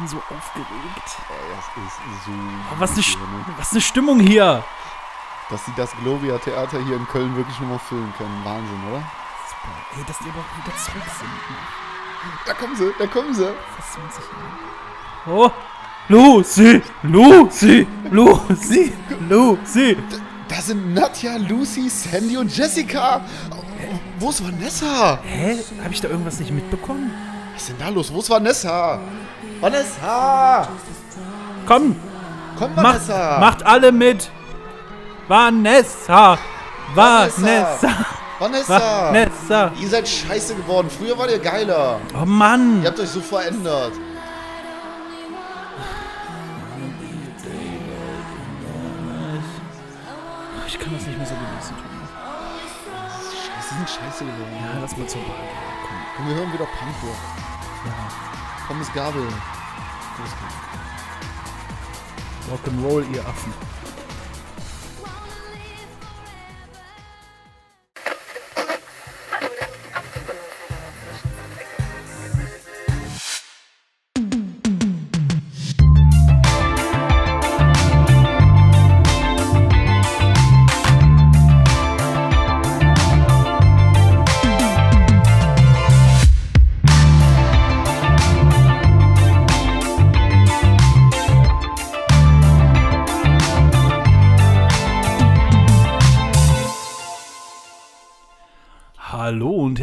bin so aufgeregt. Das ist so. Oh, was, eine, ne? was eine Stimmung hier. Dass sie das Gloria Theater hier in Köln wirklich nochmal füllen können. Wahnsinn, oder? Ey, dass die aber auch wieder zurück sind. ne? Da kommen sie, da kommen sie. Fast 20 Jahre. Oh, Lucy, Lucy, Lucy, Lucy. Da sind Nadja, Lucy, Sandy und Jessica. Wo ist Vanessa? Hä? Habe ich da irgendwas nicht mitbekommen? Was ist denn da los? Wo ist Vanessa? Vanessa! Komm, Komm, macht, Vanessa! macht alle mit. Vanessa, Vanessa, Vanessa! Vanessa. Ihr seid scheiße geworden. Früher wart ihr geiler. Oh Mann. Ihr habt euch so verändert. Ich kann das nicht mehr so genießen. Scheiße, sind scheiße geworden. Ja, lass mal zur Wahl. Komm. Komm, wir hören wieder Punkrock. Pommes Gabel. Rock'n'Roll, ihr Affen.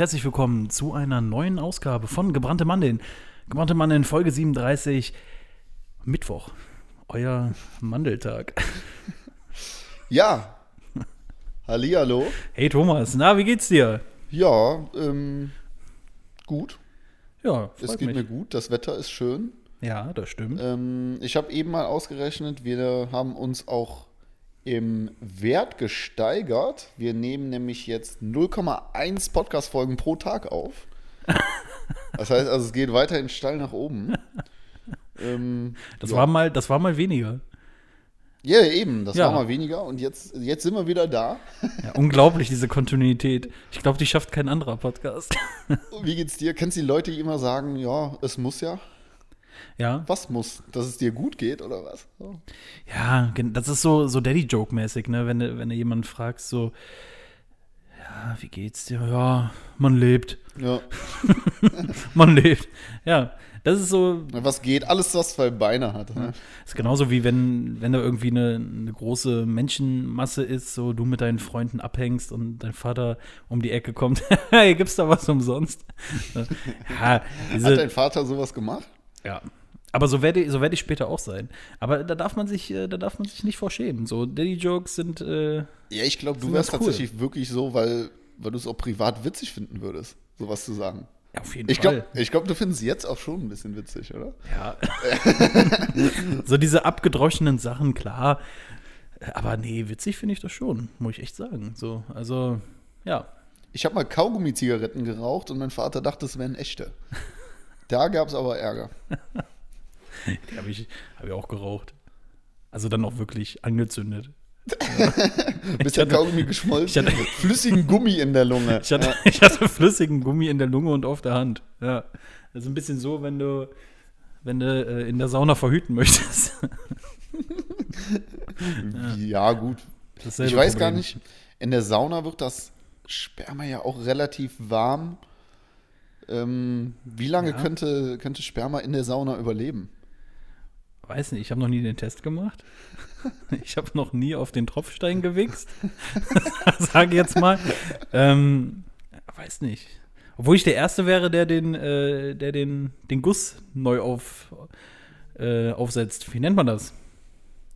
Herzlich willkommen zu einer neuen Ausgabe von Gebrannte Mandeln. Gebrannte Mandeln Folge 37, Mittwoch. Euer Mandeltag. Ja. Hallihallo. Hey Thomas, na, wie geht's dir? Ja, ähm, gut. Ja, Es freut geht mich. mir gut. Das Wetter ist schön. Ja, das stimmt. Ähm, ich habe eben mal ausgerechnet, wir haben uns auch im Wert gesteigert. Wir nehmen nämlich jetzt 0,1 Podcast-Folgen pro Tag auf. Das heißt also, es geht weiterhin steil nach oben. Ähm, Das ja. war mal, das war mal weniger. Ja, eben, das Ja. war mal weniger und jetzt, jetzt sind wir wieder da. Ja, unglaublich, diese Kontinuität. Ich glaube, die schafft kein anderer Podcast. Wie geht's dir? Kennst du die Leute, die immer sagen, ja, es muss ja? Ja, Was muss? Dass es dir gut geht oder was? So. ja, das ist so, so Daddy-Joke-mäßig, ne? Wenn du, wenn du jemanden fragst, so, ja, wie geht's dir? Ja, man lebt. Ja. Man lebt. Ja, das ist so, Was geht? Alles, was zwei Beine hat. Ne? ist genauso wie wenn, wenn da irgendwie eine, eine große Menschenmasse ist, so du mit deinen Freunden abhängst und dein Vater um die Ecke kommt. hey, gibt's da was umsonst? ja, diese, Hat dein Vater sowas gemacht? Ja. Aber so werde ich, so werde ich später auch sein. Aber da darf man sich, äh, da darf man sich nicht vorschämen. So Daddy-Jokes sind, äh, Ja, ich glaube, du wärst cool. tatsächlich wirklich so, weil, weil du es auch privat witzig finden würdest, sowas zu sagen. ja, auf jeden Ich Fall. glaube, ich glaub, du findest es jetzt auch schon ein bisschen witzig, oder? Ja. so diese abgedroschenen Sachen, klar. Aber nee, witzig finde ich das schon, muss ich echt sagen. So, also, ja. Ich habe mal Kaugummi-Zigaretten geraucht und mein Vater dachte, es wären echte. Da gab es aber Ärger. Die habe ich, hab ich auch geraucht. Also dann auch wirklich angezündet. Bis der hatte- Kaugummi geschmolzen ich hatte- flüssigen Gummi in der Lunge. Ich hatte, ich hatte flüssigen Gummi in der Lunge und auf der Hand. Ja. Das ist ein bisschen so, wenn du, wenn du äh, in der Sauna verhüten möchtest. Ja, gut. Ich weiß Problem. gar nicht, in der Sauna wird das Sperma ja auch relativ warm. Ähm, wie lange Ja. könnte, könnte Sperma in der Sauna überleben? Weiß nicht, ich habe noch nie den Test gemacht. Ich habe noch nie auf den Tropfstein gewichst. Sage jetzt mal. Ähm, weiß nicht. Obwohl ich der Erste wäre, der den, äh, der den, den Guss neu auf, äh, aufsetzt. Wie nennt man das?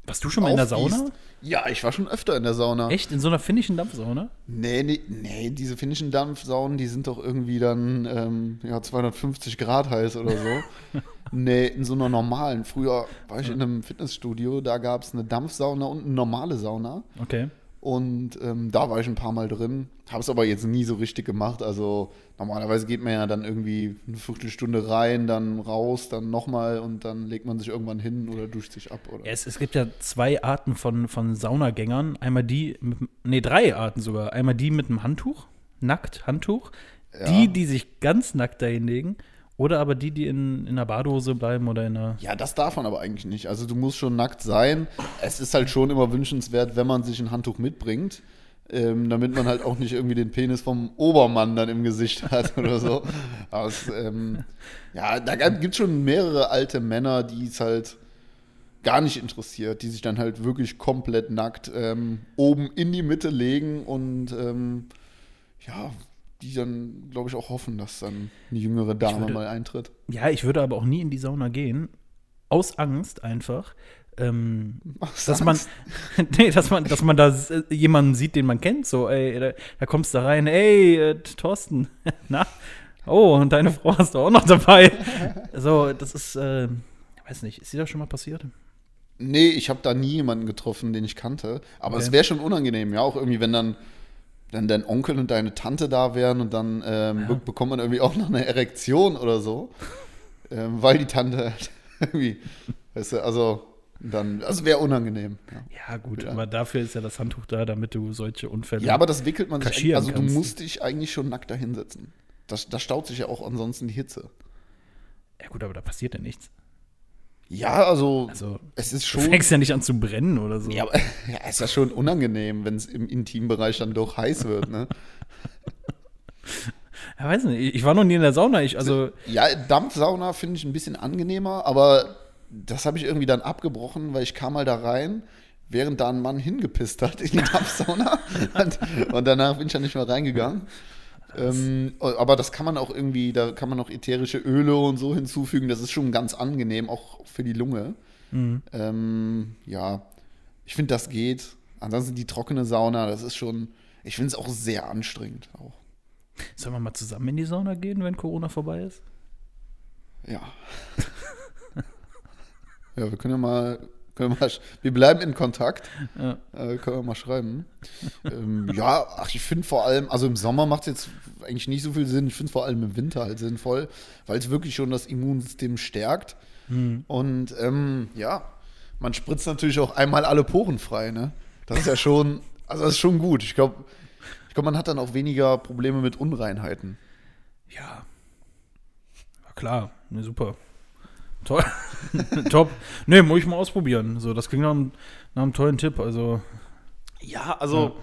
Warst du schon mal in der Sauna? Ja, ich war schon öfter in der Sauna. Echt? In so einer finnischen Dampfsauna? Nee, nee, nee, diese finnischen Dampfsaunen, die sind doch irgendwie dann ähm, ja, 250 Grad heiß oder so. nee, in so einer normalen. Früher war ich in einem Fitnessstudio, da gab es eine Dampfsauna und eine normale Sauna. Okay. Und ähm, da war ich ein paar Mal drin, habe es aber jetzt nie so richtig gemacht. Also normalerweise geht man ja dann irgendwie eine Viertelstunde rein, dann raus, dann nochmal und dann legt man sich irgendwann hin oder duscht sich ab. Oder? Es, es gibt ja zwei Arten von, von Saunagängern. Einmal die, mit, nee, drei Arten sogar. Einmal die mit einem Handtuch, nackt Handtuch. Ja. Die, die sich ganz nackt dahin legen. Oder aber die, die in, in einer Badehose bleiben oder in einer. Ja, das darf man aber eigentlich nicht. Also du musst schon nackt sein. Es ist halt schon immer wünschenswert, wenn man sich ein Handtuch mitbringt, ähm, damit man halt auch nicht irgendwie den Penis vom Obermann dann im Gesicht hat oder so. Es, ähm, ja, da gibt es schon mehrere alte Männer, die es halt gar nicht interessiert, die sich dann halt wirklich komplett nackt ähm, oben in die Mitte legen und ähm, ja, die dann, glaube ich, auch hoffen, dass dann eine jüngere Dame würde- mal eintritt. Ja, ich würde aber auch nie in die Sauna gehen. Aus Angst einfach. Ähm, dass man, nee, dass man, dass man da äh, jemanden sieht, den man kennt, so, ey, da, da kommst du rein, ey, äh, Thorsten, na, oh, und deine Frau hast du auch noch dabei. so, das ist, äh, ich weiß nicht, ist dir das schon mal passiert? Nee, ich habe da nie jemanden getroffen, den ich kannte. Aber Okay. es wäre schon unangenehm, ja, auch irgendwie, wenn dann, dann dein Onkel und deine Tante da wären und dann ähm, be bekommt man irgendwie auch noch eine Erektion oder so. ähm, weil die Tante halt irgendwie, weißt du, also dann, also wäre unangenehm. Ja. Ja, gut, Ja. aber dafür ist ja das Handtuch da, damit du solche Unfälle. ja, aber das wickelt man sich, also du kannst. musst dich eigentlich schon nackt da hinsetzen. Das, das staut sich ja auch ansonsten die Hitze. ja, gut, aber da passiert ja nichts. Ja, also, Also, es ist du schon. fängst ja nicht an zu brennen oder so. Ja, aber ja, ist ja schon unangenehm, wenn es im Intimbereich dann doch heiß wird, ne? Ja, weiß nicht, ich war noch nie in der Sauna, ich, also, Ja, Dampfsauna finde ich ein bisschen angenehmer, aber das habe ich irgendwie dann abgebrochen, weil ich kam mal da rein, während da ein Mann hingepisst hat in die Dampfsauna. und, und danach bin ich dann nicht mehr reingegangen. Ähm, aber das kann man auch irgendwie, da kann man auch ätherische Öle und so hinzufügen. Das ist schon ganz angenehm, auch für die Lunge. Mhm. Ähm, ja, ich finde, das geht. Ansonsten die trockene Sauna, das ist schon, ich finde es auch sehr anstrengend. Auch. sollen wir mal zusammen in die Sauna gehen, wenn Corona vorbei ist? Ja. ja, wir können ja mal, können wir, mal wir bleiben in Kontakt. Ja. Äh, können wir mal schreiben. ähm, ja, ach, ich finde vor allem, also im Sommer macht es jetzt eigentlich nicht so viel Sinn. Ich finde vor allem im Winter halt sinnvoll, weil es wirklich schon das Immunsystem stärkt. Und ähm, ja, man spritzt natürlich auch einmal alle Poren frei, ne? Das ist ja schon, also das ist schon gut. Ich glaube, ich glaub, man hat dann auch weniger Probleme mit Unreinheiten. Ja. Ja, klar, ne, super. Toll. Top. Ne, muss ich mal ausprobieren. So, das klingt nach einem, nach einem tollen Tipp. Also, Ja, also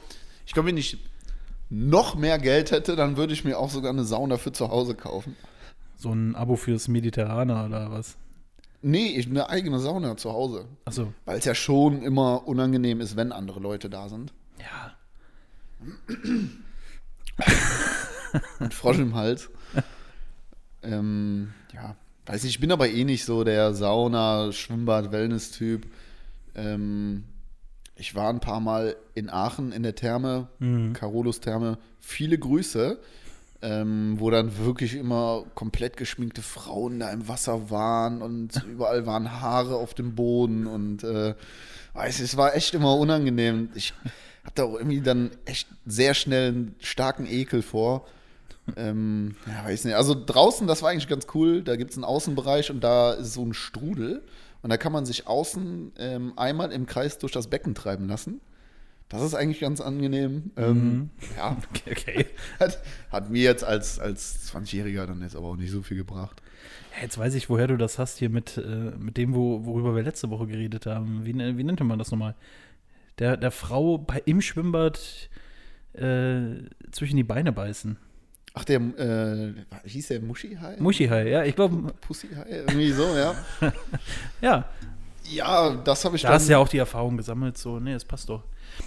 ich glaube, wenn ich noch mehr Geld hätte, dann würde ich mir auch sogar eine Sauna für zu Hause kaufen. so ein Abo fürs Mediterraner oder was? Nee, ich, eine eigene Sauna zu Hause. Achso. Weil es ja schon immer unangenehm ist, wenn andere Leute da sind. Ja. Mit Frosch im Hals. ähm, ja, weiß ich, ich bin aber eh nicht so der Sauna, Schwimmbad, Wellness-Typ. Ähm, ich war ein paar Mal in Aachen in der Therme, Carolus Therme. Viele Grüße. Ähm, wo dann wirklich immer komplett geschminkte Frauen da im Wasser waren und überall waren Haare auf dem Boden und äh, weiß, es war echt immer unangenehm. Ich hatte auch irgendwie dann echt sehr schnell einen starken Ekel vor. Ähm, ja, weiß nicht. Also draußen, das war eigentlich ganz cool. Da gibt es einen Außenbereich und da ist so ein Strudel. Und da kann man sich außen ähm, einmal im Kreis durch das Becken treiben lassen. Das ist eigentlich ganz angenehm. Ähm, ja, Okay, okay. hat, hat mir jetzt als, als 20-Jähriger dann jetzt aber auch nicht so viel gebracht. Jetzt weiß ich, woher du das hast hier mit, äh, mit dem, wo, worüber wir letzte Woche geredet haben. Wie, ne- wie nannte man das nochmal? Der, der Frau bei, im Schwimmbad äh, zwischen die Beine beißen. Ach, der, äh, hieß der Muschihai? Muschihai, ja, ich glaube, Pussihai? Irgendwie so, ja. ja. Ja, das habe ich Da hast ja auch die Erfahrung gesammelt, so, nee, es passt doch.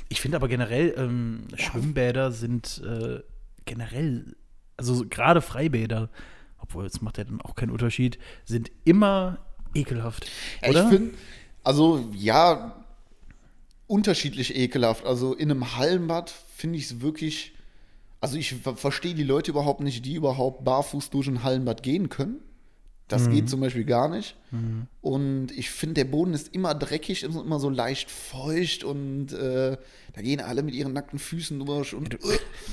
Ich finde aber generell, ähm, Schwimmbäder sind äh, generell, also so gerade Freibäder, obwohl es macht ja dann auch keinen Unterschied, sind immer ekelhaft. Ja, Oder? Ich finde, also ja, unterschiedlich ekelhaft. Also in einem Hallenbad finde ich es wirklich, also ich ver- verstehe die Leute überhaupt nicht, die überhaupt barfuß durch ein Hallenbad gehen können. Das geht zum Beispiel gar nicht. Und ich finde, der Boden ist immer dreckig, ist immer so leicht feucht und äh, da gehen alle mit ihren nackten Füßen durch. Und,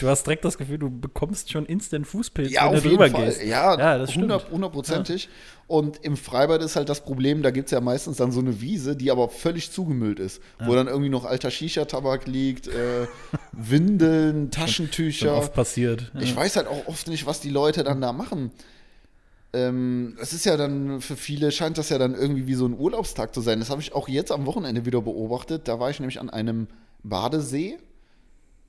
Du hast direkt das Gefühl, du bekommst schon instant Fußpilz, Ja, wenn du drüber Fall. gehst. Ja, ja das stimmt. 100 hundertprozentig. Und im Freibad ist halt das Problem, da gibt es ja meistens dann so eine Wiese, die aber völlig zugemüllt ist. Wo dann irgendwie noch alter Shisha-Tabak liegt, äh, Windeln, Taschentücher. oft passiert. Ja. Ich weiß halt auch oft nicht, was die Leute dann da machen. Ähm, es ist ja dann für viele, scheint das ja dann irgendwie wie so ein Urlaubstag zu sein. Das habe ich auch jetzt am Wochenende wieder beobachtet. Da war ich nämlich an einem Badesee,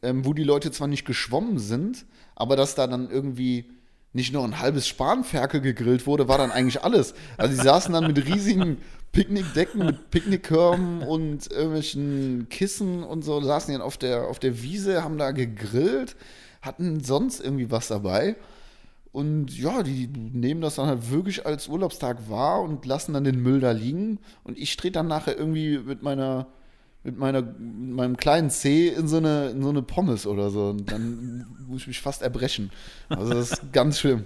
ähm, wo die Leute zwar nicht geschwommen sind, aber dass da dann irgendwie nicht nur ein halbes Spanferkel gegrillt wurde, war dann eigentlich alles. Also die saßen dann mit riesigen Picknickdecken, mit Picknickkörben und irgendwelchen Kissen und so, saßen dann auf der, auf der Wiese, haben da gegrillt, hatten sonst irgendwie was dabei. Und ja, die nehmen das dann halt wirklich als Urlaubstag wahr und lassen dann den Müll da liegen. Und ich trete dann nachher irgendwie mit meiner, mit meiner, mit meinem kleinen C in so eine, in so eine Pommes oder so. Und dann muss ich mich fast erbrechen. Also das ist ganz schlimm.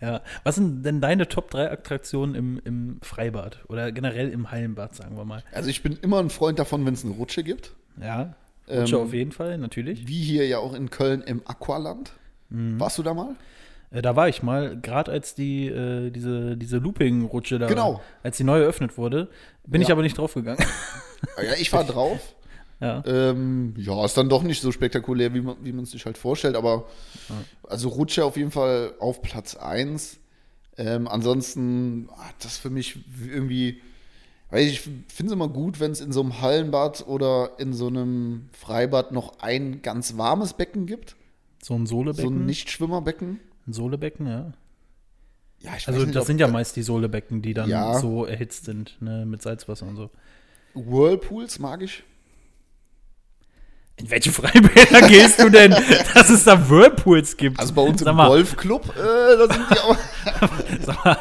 Ja. Was sind denn deine Top 3 Attraktionen im, im Freibad oder generell im Hallenbad, sagen wir mal? Also ich bin immer ein Freund davon, wenn es eine Rutsche gibt. Ja. Rutsche Ähm, auf jeden Fall, natürlich. Wie hier ja auch in Köln im Aqualand. Warst du da mal? Äh, Da war ich mal, gerade als die, äh, diese, diese Looping-Rutsche da, Genau. als die neu eröffnet wurde, bin Ja. ich aber nicht draufgegangen. Ja, ich war drauf. ja. Ähm, ja, ist dann doch nicht so spektakulär, wie man wie man es sich halt vorstellt, aber also Rutsche auf jeden Fall auf Platz 1. Ähm, ansonsten hat das für mich irgendwie, weil ich finde es immer gut, wenn es in so einem Hallenbad oder in so einem Freibad noch ein ganz warmes Becken gibt. So ein So Sohlebecken. ein Nichtschwimmerbecken. Ein Sohlebecken, ja. Ja, ich Also weiß nicht, das sind ja meist die Sohlebecken, die dann Ja. so erhitzt sind, ne, mit Salzwasser und so. Whirlpools mag ich. In welche Freibäder gehst du denn, dass es da Whirlpools gibt? Also bei uns im mal, Golfclub, äh, da sind die auch. Sag mal,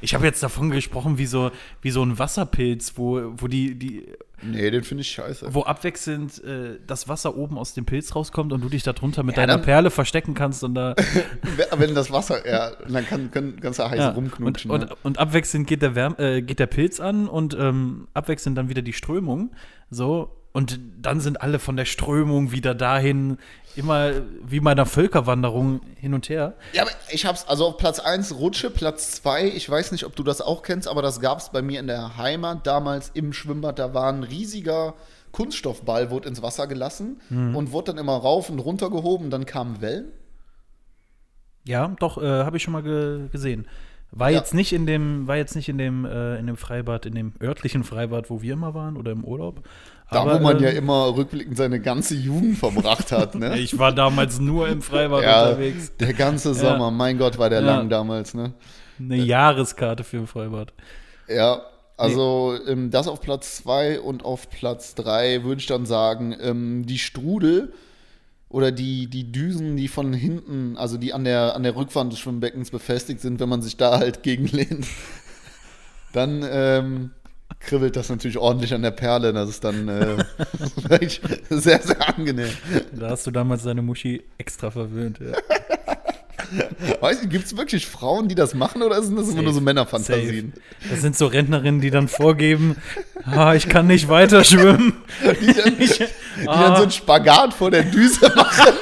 ich habe jetzt davon gesprochen, wie so, wie so ein Wasserpilz, wo, wo die, die, Nee, den finde ich scheiße. wo abwechselnd äh, das Wasser oben aus dem Pilz rauskommt und du dich darunter mit Ja, deiner dann- Perle verstecken kannst und da Wenn das Wasser, ja, dann kann, kann, kannst du heiß ja, und, rumknutschen. und, ne? und abwechselnd geht der, Wärm, äh, geht der Pilz an und ähm, abwechselnd dann wieder die Strömung. So. Und dann sind alle von der Strömung wieder dahin, immer wie bei einer Völkerwanderung hin und her. Ja, aber ich hab's, also auf Platz 1 Rutsche, Platz 2, ich weiß nicht, ob du das auch kennst, aber das gab's bei mir in der Heimat damals im Schwimmbad. Da war ein riesiger Kunststoffball, wurde ins Wasser gelassen Mhm. und wurde dann immer rauf und runter gehoben, dann kamen Wellen. Ja, doch, äh, habe ich schon mal ge gesehen. War Ja. jetzt nicht in dem, war jetzt nicht in dem, äh, in dem Freibad, in dem örtlichen Freibad, wo wir immer waren oder im Urlaub. Da, wo man ja ähm, immer rückblickend seine ganze Jugend verbracht hat, ne? Ich war damals nur im Freibad ja, unterwegs. der ganze Sommer, mein Gott, war der Ja. lang damals, ne? Eine Jahreskarte für ein Freibad. Ja, also ähm, das auf Platz 2 und auf Platz 3 würde ich dann sagen, ähm, die Strudel oder die, die Düsen, die von hinten, also die an der, an der Rückwand des Schwimmbeckens befestigt sind, wenn man sich da halt gegenlehnt, dann ähm, kribbelt das natürlich ordentlich an der Perle. Das ist dann äh, wirklich sehr, sehr angenehm. Da hast du damals deine Muschi extra verwöhnt. Ja. Weißt du, gibt es wirklich Frauen, die das machen oder sind das immer nur so Männerfantasien? Safe. Das sind so Rentnerinnen, die dann vorgeben, ah, ich kann nicht weiter schwimmen. die dann, die Ah. dann so einen Spagat vor der Düse machen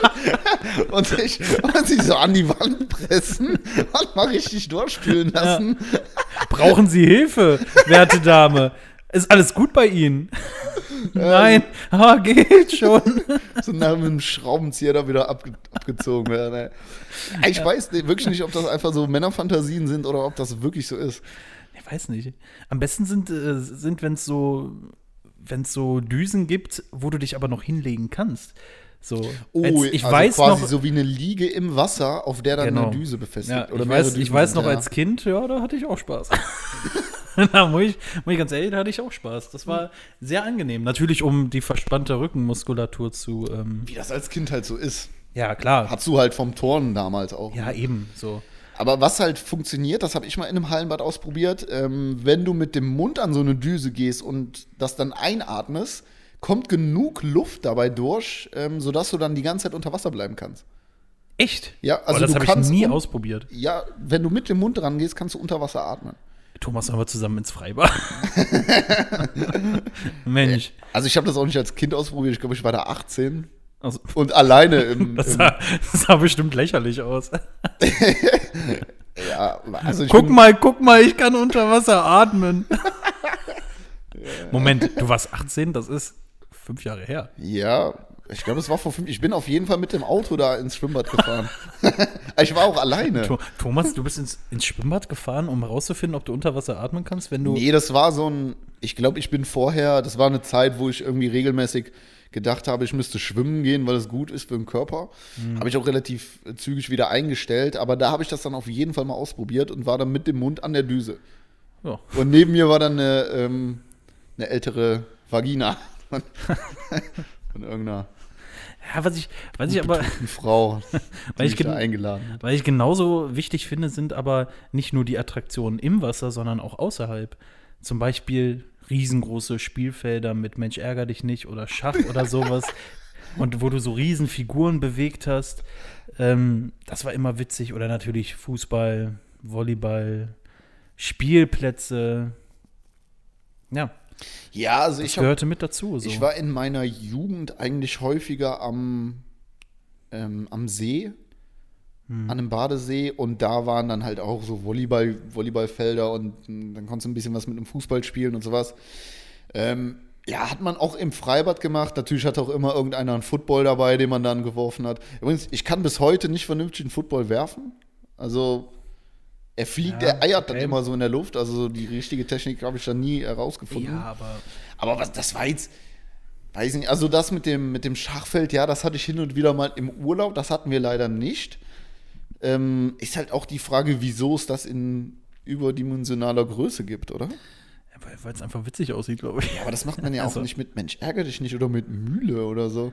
und sich, und sich so an die Wand pressen und mal richtig durchspülen lassen. Brauchen Sie Hilfe, werte Dame? Ist alles gut bei Ihnen? Nein, ah, geht schon. So nach einem Schraubenzieher da wieder abge abgezogen werden. ey. Ich weiß nicht, wirklich nicht, ob das einfach so Männerfantasien sind oder ob das wirklich so ist. Ich weiß nicht. Am besten sind, äh, sind wenn es so, wenn's so Düsen gibt, wo du dich aber noch hinlegen kannst. So, Oh, als, ich also weiß quasi noch, so wie eine Liege im Wasser, auf der dann Genau. eine Düse befestigt. ja, oder ich, weiß, ich weiß noch ja. als Kind, ja, da hatte ich auch Spaß. da muss ich, muss ich ganz ehrlich, da hatte ich auch Spaß. Das war sehr angenehm. Natürlich, um die verspannte Rückenmuskulatur zu, ähm, Wie das als Kind halt so ist. ja, klar. Hattest du halt vom Turnen damals auch. Ja, eben, so. Aber was halt funktioniert, das habe ich mal in einem Hallenbad ausprobiert, ähm, wenn du mit dem Mund an so eine Düse gehst und das dann einatmest, kommt genug Luft dabei durch, ähm, sodass du dann die ganze Zeit unter Wasser bleiben kannst. Echt? Ja, also oh, das du habe ich kannst nie un- ausprobiert. Ja, wenn du mit dem Mund dran gehst, kannst du unter Wasser atmen. Thomas, sollen wir zusammen ins Freibad? Mensch. Also ich habe das auch nicht als Kind ausprobiert, ich glaube, ich war da 18 Also, und alleine im, das, sah, das sah bestimmt lächerlich aus. ja, also ich Guck mal, guck mal, ich kann unter Wasser atmen. Moment, du warst 18, das ist fünf Jahre her. Ja, Ich glaube, es war vor fünf. Ich bin auf jeden Fall mit dem Auto da ins Schwimmbad gefahren. ich war auch alleine. Tho- Thomas, du bist ins, ins Schwimmbad gefahren, um herauszufinden, ob du unter Wasser atmen kannst, wenn du. Nee, das war so ein. Ich glaube, ich bin vorher. Das war eine Zeit, wo ich irgendwie regelmäßig gedacht habe, ich müsste schwimmen gehen, weil es gut ist für den Körper. Habe ich auch relativ zügig wieder eingestellt. Aber da habe ich das dann auf jeden Fall mal ausprobiert und war dann mit dem Mund an der Düse. Ja. Und neben mir war dann eine, ähm, eine ältere Vagina von, von irgendeiner Ja, was ich, was ich aber, Frau, Weil ich da eingeladen weil ich genauso wichtig finde, sind aber nicht nur die Attraktionen im Wasser, sondern auch außerhalb. Zum Beispiel riesengroße Spielfelder mit Mensch ärger dich nicht oder Schach oder sowas. Und wo du so riesen Figuren bewegt hast. Ähm, das war immer witzig. Oder natürlich Fußball, Volleyball, Spielplätze. Ja, Ja, also das ich, hab, gehörte mit dazu. So. ich war in meiner Jugend eigentlich häufiger am, ähm, am See, Hm. an einem Badesee und da waren dann halt auch so Volleyball, Volleyballfelder und mh, dann konntest du ein bisschen was mit dem Fußball spielen und sowas. Ähm, ja, hat man auch im Freibad gemacht. Natürlich hat auch immer irgendeiner einen Football dabei, den man dann geworfen hat. Übrigens, ich kann bis heute nicht vernünftig einen Football werfen. Also, er fliegt, Ja, er eiert dann immer so in der Luft. Also, so die richtige Technik habe ich dann nie herausgefunden. ja, aber Aber was, das war jetzt, weiß nicht, also das mit dem, mit dem Schachfeld, ja, das hatte ich hin und wieder mal im Urlaub, das hatten wir leider nicht. Ähm, ist halt auch die Frage, wieso es das in überdimensionaler Größe gibt, oder? weil es einfach witzig aussieht, glaube ich. Ja, aber das macht man ja Also- auch nicht mit Mensch, ärgere dich nicht oder mit Mühle oder so.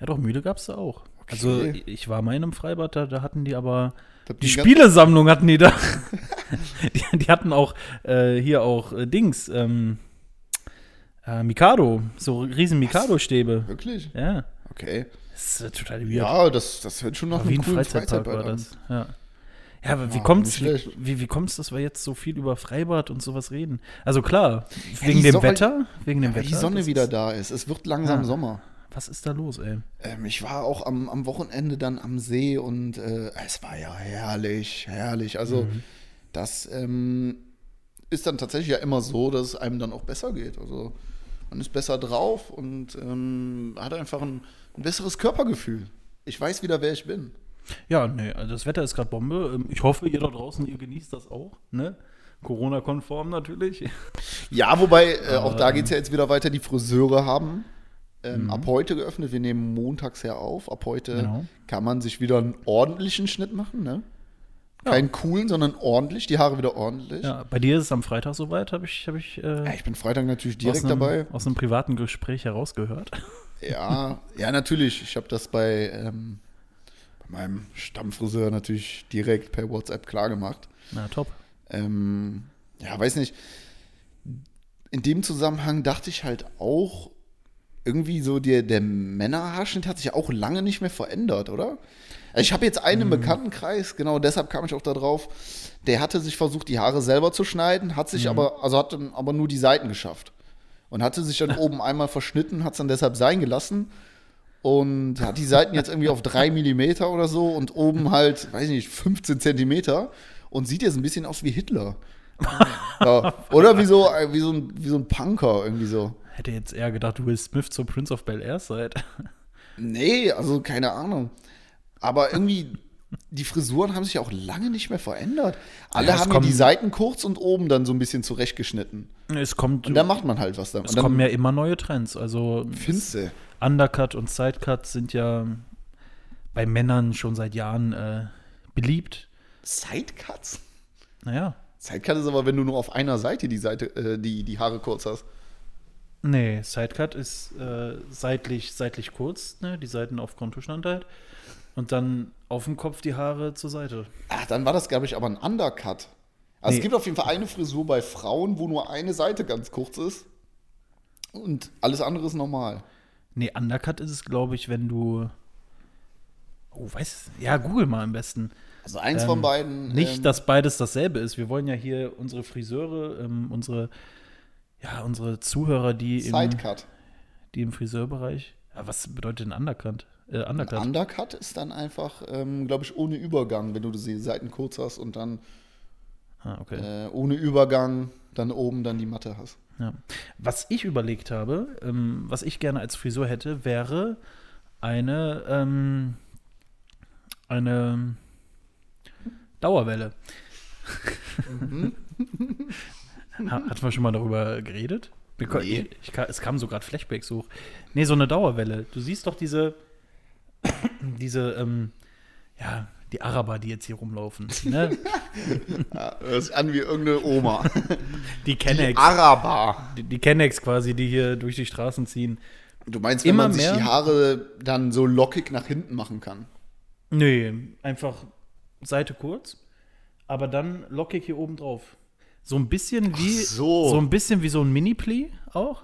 Ja, doch, Mühle gab es da auch. Also, Okay. ich war mal in einem Freibad, da, da hatten die aber. Die ganz- Spielesammlung hatten die da. die, die hatten auch äh, hier auch äh, Dings, ähm, äh, Mikado, so riesen Mikado-Stäbe. Wirklich? Ja, Okay. das ist total weird. Ja, das, das hört schon nach einem ein coolen Freizeitpark war Freizeitbad an. das. Ja. Ja, aber wie Ja, kommt's, nicht wie, wie, wie kommt's, dass wir jetzt so viel über Freibad und sowas reden? Also klar, Ja, wegen die dem Wetter, wegen dem Weil Wetter. die Sonne wieder da ist. Es wird langsam Ja. Sommer. Was ist da los, ey? Ähm, ich war auch am, am Wochenende dann am See und äh, es war ja herrlich, herrlich. Also Mhm. das ähm, ist dann tatsächlich ja immer so, dass es einem dann auch besser geht. Also man ist besser drauf und ähm, hat einfach ein, ein besseres Körpergefühl. Ich weiß wieder, wer ich bin. Ja, nee, also das Wetter ist gerade Bombe. Ähm, Ich hoffe, ihr da draußen, ihr genießt das auch, ne? Corona-konform natürlich. Ja, wobei äh, auch da Ähm. geht es ja jetzt wieder weiter. Die Friseure haben ähm, ab heute geöffnet. Wir nehmen montags her auf. Ab heute Genau. kann man sich wieder einen ordentlichen Schnitt machen. Ne? Keinen coolen, sondern ordentlich. Die Haare wieder ordentlich. Ja, bei dir ist es am Freitag soweit, habe ich, hab ich äh, Ja, ich bin Freitag natürlich direkt aus, einem, dabei. aus einem privaten Gespräch herausgehört. Ja, ja, natürlich. Ich habe das bei, ähm, bei meinem Stammfriseur natürlich direkt per WhatsApp klar gemacht. Na, top. Ähm, ja, weiß nicht. In dem Zusammenhang dachte ich halt auch, irgendwie so der, der Männerhaarschnitt hat sich auch lange nicht mehr verändert, oder? Also Ich habe jetzt einen im Bekanntenkreis, genau deshalb kam ich auch da drauf. Der hatte sich versucht, die Haare selber zu schneiden, hat sich aber, also hat dann aber nur die Seiten geschafft. Und hatte sich dann oben einmal verschnitten, hat es dann deshalb sein gelassen. Und hat die Seiten jetzt irgendwie auf drei Millimeter oder so und oben halt, weiß ich nicht, 15 Zentimeter. Und sieht jetzt ein bisschen aus wie Hitler. ja, oder wie so, äh, wie, so ein, wie so ein Punker irgendwie so. Hätte jetzt eher gedacht, Will Smith zur Prince of Bel Air seid. Nee, also keine Ahnung. Aber irgendwie, die Frisuren haben sich auch lange nicht mehr verändert. Alle Ja, haben ja kommen- die Seiten kurz und oben dann so ein bisschen zurechtgeschnitten. Es kommt, Und da macht man halt was damit. es kommen ja immer neue Trends. Also Finste. Undercut und Sidecut sind ja bei Männern schon seit Jahren äh, beliebt. Sidecuts? Naja, Sidecut ist aber, wenn du nur auf einer Seite die, Seite, äh, die, die Haare kurz hast. Nee, Sidecut ist äh, seitlich, seitlich kurz, ne? die Seiten auf Kontostand halt. Und dann auf dem Kopf die Haare zur Seite. Ach, dann war das, glaube ich, aber ein Undercut. Also Nee. es gibt auf jeden Fall eine Frisur bei Frauen, wo nur eine Seite ganz kurz ist. Und alles andere ist normal. Nee, Undercut ist es, glaube ich, wenn du. Oh, weiß. Ja, google mal am besten. Also eins Ähm, von beiden. Nicht, ähm, dass beides dasselbe ist. Wir wollen ja hier unsere Friseure, ähm, unsere, ja, unsere Zuhörer, die im, Sidecut. die im Friseurbereich. Ja, was bedeutet denn Undercut? Äh, Ein Undercut. Undercut ist dann einfach, ähm, glaube ich, ohne Übergang, wenn du die Seiten kurz hast und dann ah, okay. äh, ohne Übergang dann oben dann die Matte hast. Ja. Was ich überlegt habe, ähm, was ich gerne als Frisur hätte, wäre eine, ähm, eine Dauerwelle. Ha- Hatten wir schon mal darüber geredet? Nee. Ich, ich, es kamen so gerade Flashbacks hoch. Nee, so eine Dauerwelle. Du siehst doch diese, diese, ähm, ja, die Araber, die jetzt hier rumlaufen. Ne? Ja, hört sich an wie irgendeine Oma. Die Die Kennex. Araber. Die, die Kennex quasi, die hier durch die Straßen ziehen. Du meinst, wenn Immer man sich mehr? die Haare dann so lockig nach hinten machen kann? Nee, einfach Seite kurz, aber dann lockig hier oben drauf. So ein bisschen wie so. ein bisschen wie so ein Mini-Pli auch,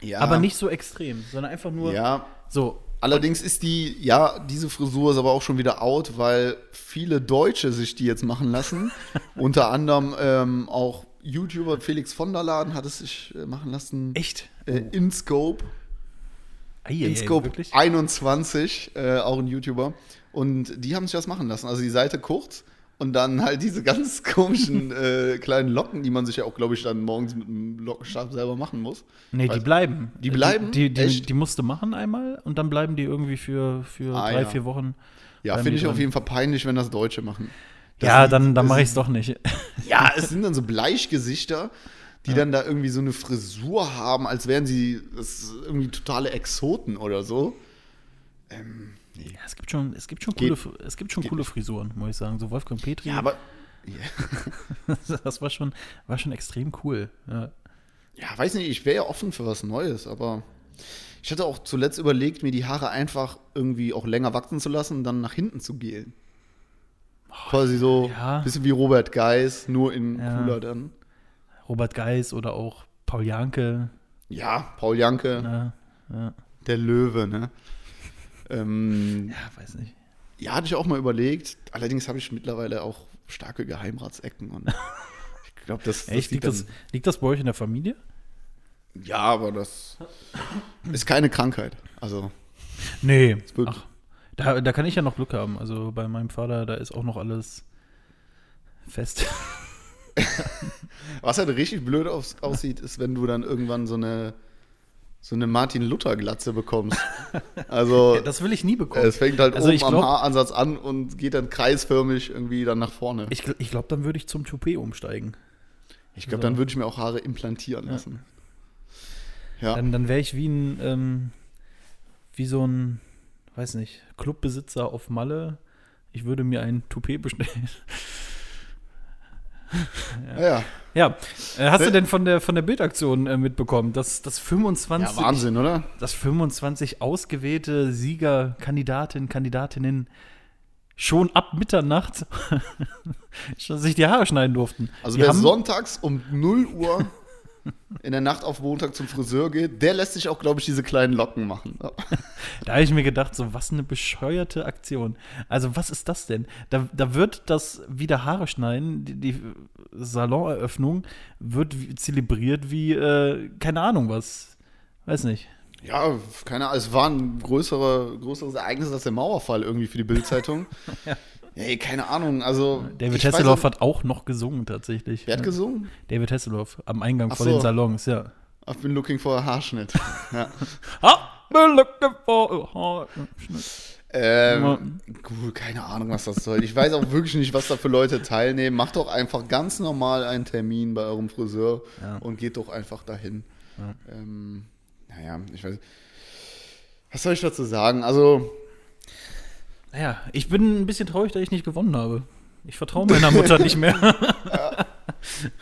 Ja. aber nicht so extrem, sondern einfach nur Ja. so. Allerdings ist die, ja, diese Frisur ist aber auch schon wieder out, weil viele Deutsche sich die jetzt machen lassen. Unter anderem ähm, auch YouTuber Felix von der Laden hat es sich äh, machen lassen. Echt? Äh, InScope. Eieiei, InScope wirklich? 21, äh, auch ein YouTuber. Und die haben sich das machen lassen. Also die Seite kurz und dann halt diese ganz komischen äh, kleinen Locken, die man sich ja auch, glaube ich, dann morgens mit einem Lockenstab selber machen muss. Nee, die Also- bleiben. Die bleiben? Die, die, die, die musst du machen einmal und dann bleiben die irgendwie für, für Ah, drei, ja. vier Wochen. Ja, finde die ich auf dran. jeden Fall peinlich, wenn das Deutsche machen. Das Ja, sieht- dann, dann mache ich es doch nicht. Ja, es sind dann so Bleichgesichter, die dann da irgendwie so eine Frisur haben, als wären sie irgendwie totale Exoten oder so. Ähm. Ja, es gibt schon, es gibt schon Geht- coole, es gibt schon coole Frisuren, muss ich sagen. So Wolfgang Petri. Ja, aber das war schon, war schon extrem cool. Ja. ja, weiß nicht, ich wäre ja offen für was Neues, aber ich hatte auch zuletzt überlegt, mir die Haare einfach irgendwie auch länger wachsen zu lassen und dann nach hinten zu gehen. Quasi so ja. bisschen wie Robert Geis, nur in Ja. cooler dann. Robert Geis oder auch Paul Janke. Ja, Paul Janke, Ne? Ja. der Löwe, ne? Ähm, ja, weiß nicht. Ja, hatte ich auch mal überlegt. Allerdings habe ich mittlerweile auch starke Geheimratsecken. Und ich glaube, das, das Liegt das, liegt das bei euch in der Familie? Ja, aber das ist keine Krankheit. Also, Nee. Ach, da, da kann ich ja noch Glück haben. Also bei meinem Vater, da ist auch noch alles fest. was halt richtig blöd aus, aussieht, ist, wenn du dann irgendwann so eine, so eine Martin-Luther-Glatze bekommst. Also, Das will ich nie bekommen. es fängt halt Also oben ich am glaub- Haaransatz an und geht dann kreisförmig irgendwie dann nach vorne. Ich, ich glaube, dann würde ich zum Toupet umsteigen. Ich glaube, so. dann würde ich mir auch Haare implantieren lassen. Ja. Dann, dann wäre ich wie ein, ähm, wie so ein, weiß nicht, Clubbesitzer auf Malle. Ich würde mir ein Toupet bestellen. Ja. ja. Ja, äh, hast du Äh, denn von der, von der Bildaktion äh, mitbekommen, dass, dass 25, Ja, Wahnsinn, oder? dass 25 ausgewählte Sieger, Kandidatinnen, Kandidatinnen schon ab Mitternacht sich die Haare schneiden durften. Also Die wer haben- sonntags um 0 Uhr in der Nacht auf Montag zum Friseur geht, der lässt sich auch, glaube ich, diese kleinen Locken machen. Da habe ich mir gedacht, so was eine bescheuerte Aktion. Also was ist das denn? Da, da wird das wieder Haare schneiden, die, die Saloneröffnung wird zelebriert wie, äh, keine Ahnung was. Weiß nicht. Ja, keine Ahnung, es war ein größere, größeres Ereignis als der Mauerfall irgendwie für die Bildzeitung. Ja. Ey, keine Ahnung, also. David Hasselhoff hat auch noch gesungen tatsächlich. Wer hat gesungen? David Hasselhoff am Eingang Ach vor so. den Salons, ja. I've been looking for a Haarschnitt. ja. Ah, we're looking for a heart. ähm, gut, keine Ahnung, was das soll. Ich weiß auch wirklich nicht, was da für Leute teilnehmen. Macht doch einfach ganz normal einen Termin bei eurem Friseur Ja. und geht doch einfach dahin. Ja. Ähm, naja, ich weiß. Was soll ich dazu sagen? Also, Naja, ich bin ein bisschen traurig, dass ich nicht gewonnen habe. Ich vertraue meiner Mutter nicht mehr.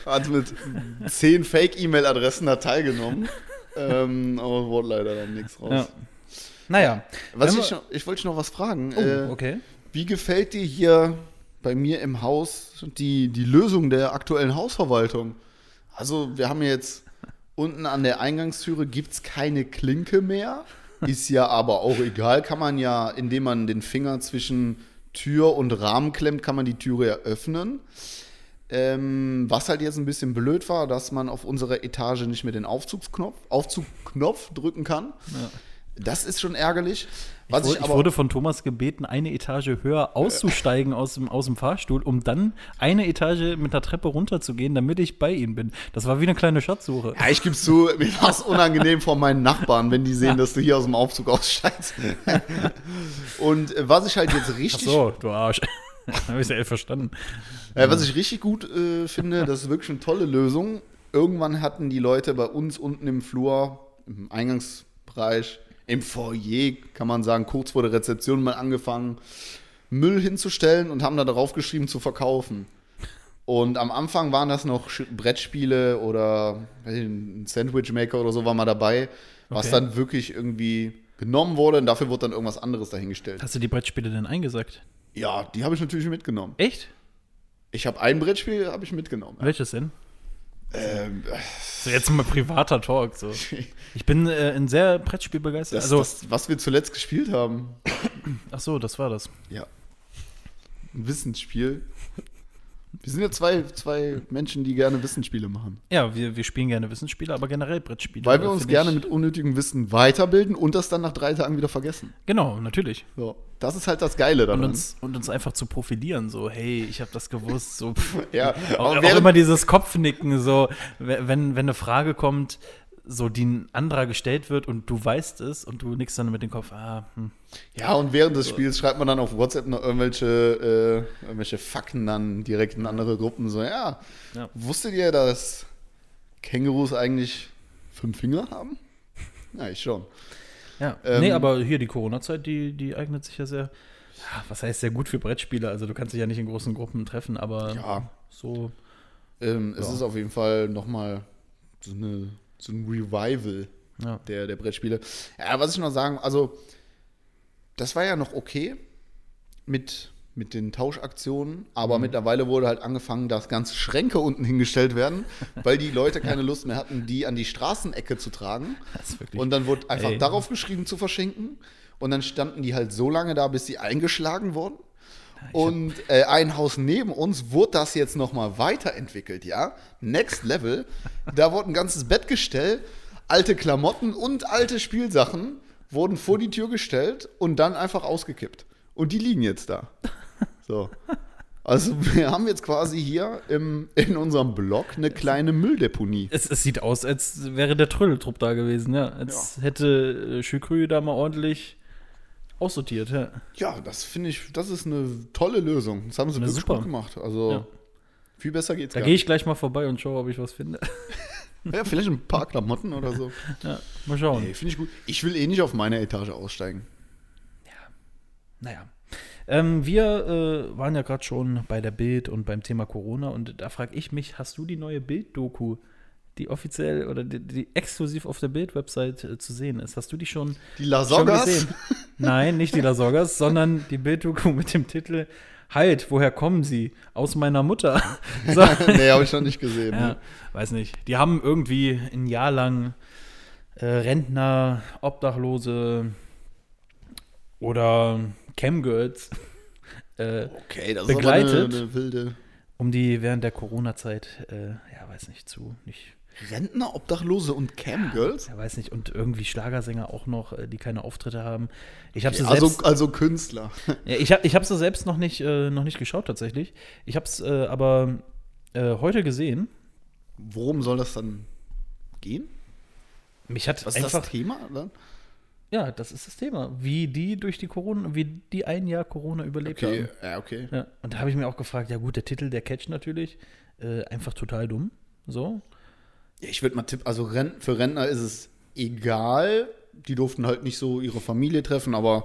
hat mit zehn Fake-E-Mail-Adressen da teilgenommen. ähm, aber wurde leider dann nichts raus. Ja. Naja. Was ich, noch, ich wollte noch was fragen. Oh, äh, okay. Wie gefällt dir hier bei mir im Haus die, die Lösung der aktuellen Hausverwaltung? Also, wir haben jetzt unten an der Eingangstüre gibt es keine Klinke mehr. Ist ja aber auch egal, kann man ja, indem man den Finger zwischen Tür und Rahmen klemmt, kann man die Türe ja öffnen. Ähm, was halt jetzt ein bisschen blöd war, dass man auf unserer Etage nicht mehr den Aufzugsknopf, Aufzugknopf drücken kann. Ja. Das ist schon ärgerlich. Was ich, ich, wurde, aber, ich wurde von Thomas gebeten, eine Etage höher auszusteigen aus, dem, aus dem Fahrstuhl, um dann eine Etage mit der Treppe runterzugehen, damit ich bei ihm bin. Das war wie eine kleine Schatzsuche. ja, ich gebe zu, mir war es unangenehm von meinen Nachbarn, wenn die sehen, dass du hier aus dem Aufzug aussteigst. Und äh, was ich halt jetzt Ach richtig so, du Arsch. Habe ich ja verstanden. Äh, was ich richtig gut äh, finde, das ist wirklich eine tolle Lösung. Irgendwann hatten die Leute bei uns unten im Flur, im Eingangsbereich, im Foyer, kann man sagen, kurz vor der Rezeption mal angefangen, Müll hinzustellen und haben da drauf geschrieben, zu verkaufen. Und am Anfang waren das noch Brettspiele oder ein Sandwichmaker oder so war mal dabei, was Okay. dann wirklich irgendwie genommen wurde und dafür wurde dann irgendwas anderes dahingestellt. Hast du die Brettspiele denn eingesackt? Ja, die habe ich natürlich mitgenommen. Echt? Ich habe ein Brettspiel habe ich mitgenommen. Welches denn? Ähm, So jetzt mal privater Talk. So. Ich bin äh, ein sehr Brettspiel begeistert. Das, also, das, was wir zuletzt gespielt haben. ach so, das war das. Ja. Ein Wissensspiel. Wir sind ja zwei, zwei Menschen, die gerne Wissensspiele machen. Ja, wir, wir spielen gerne Wissensspiele, aber generell Brettspiele. Weil wir äh, uns gerne mit unnötigem Wissen weiterbilden und das dann nach drei Tagen wieder vergessen. Genau, natürlich. So. Das ist halt das Geile daran. Und uns, und uns einfach zu profilieren, so, hey, ich habe das gewusst, so. Ja, Auch, auch immer dieses Kopfnicken, so, wenn, wenn eine Frage kommt, so, die ein anderer gestellt wird und du weißt es und du nickst dann mit dem Kopf, ah, hm. ja, und während des Spiels schreibt man dann auf WhatsApp noch irgendwelche, äh, irgendwelche Fakten dann direkt in andere Gruppen. So, ja, Ja. wusstet ihr, dass Kängurus eigentlich fünf Finger haben? Ja, ich schon. Ja, Ähm, nee, aber hier die Corona-Zeit, die, die eignet sich ja sehr, was heißt sehr gut für Brettspiele? Also du kannst dich ja nicht in großen Gruppen treffen, aber Ja. so, Ähm, Es Ja. ist auf jeden Fall nochmal so, eine, so ein Revival ja. der, der Brettspiele. Ja, was ich noch sagen, also das war ja noch okay mit, mit den Tauschaktionen, aber Mhm. mittlerweile wurde halt angefangen, dass ganze Schränke unten hingestellt werden, weil die Leute keine Lust mehr hatten, die an die Straßenecke zu tragen. Und dann wurde einfach Ey. darauf geschrieben zu verschenken. Und dann standen die halt so lange da, bis sie eingeschlagen wurden. Und äh, ein Haus neben uns wurde das jetzt nochmal weiterentwickelt, ja. Next Level. Da wurde ein ganzes Bettgestell, alte Klamotten und alte Spielsachen wurden vor die Tür gestellt und dann einfach ausgekippt. Und die liegen jetzt da. So. Also wir haben jetzt quasi hier im, in unserem Block eine kleine Mülldeponie. Es, es sieht aus, als wäre der Trödeltrupp da gewesen, ja. Als hätte äh, Schükrü da mal ordentlich aussortiert, ja. Ja, das finde ich, das ist eine tolle Lösung. Das haben sie wirklich super. gut gemacht. Also Ja. viel besser geht's Da gehe ich gleich mal vorbei und schaue, ob ich was finde. Ja, vielleicht ein paar Klamotten oder so. ja, mal schauen. Nee, finde ich gut. Ich will eh nicht auf meine Etage aussteigen. Naja. Ähm, wir äh, waren ja gerade schon bei der Bild und beim Thema Corona und da frage ich mich, hast du die neue Bild-Doku, die offiziell oder die, die exklusiv auf der Bild-Website äh, zu sehen ist, hast du die schon, Die schon gesehen? Nein, nicht die Lasoggas, sondern die Bild-Doku mit dem Titel Halt, woher kommen sie? Aus meiner Mutter. So. nee, habe ich noch nicht gesehen. Ja, ne? weiß nicht. Die haben irgendwie ein Jahr lang äh, Rentner, Obdachlose oder Camgirls äh, Okay, das Begleitet. ist aber eine, eine wilde. um die während der Corona-Zeit, äh, ja, weiß nicht, zu, nicht, Rentner, Obdachlose und Camgirls? ja, weiß nicht, und irgendwie Schlagersänger auch noch, äh, die keine Auftritte haben. Ich habe Also, selbst, also Künstler. ja, ich habe ich hab sie selbst noch nicht, äh, noch nicht geschaut tatsächlich. Ich habe es äh, aber äh, heute gesehen. Worum soll das dann gehen? Mich hat Was ist einfach, das Thema dann? ja, das ist das Thema, wie die durch die Corona, wie die ein Jahr Corona überlebt Okay, haben. ja, okay. Ja, und da habe ich mir auch gefragt, ja gut, der Titel, der Catch natürlich, äh, einfach total dumm. So. Ja, ich würde mal tippen, also für Rentner ist es egal. Die durften halt nicht so ihre Familie treffen, aber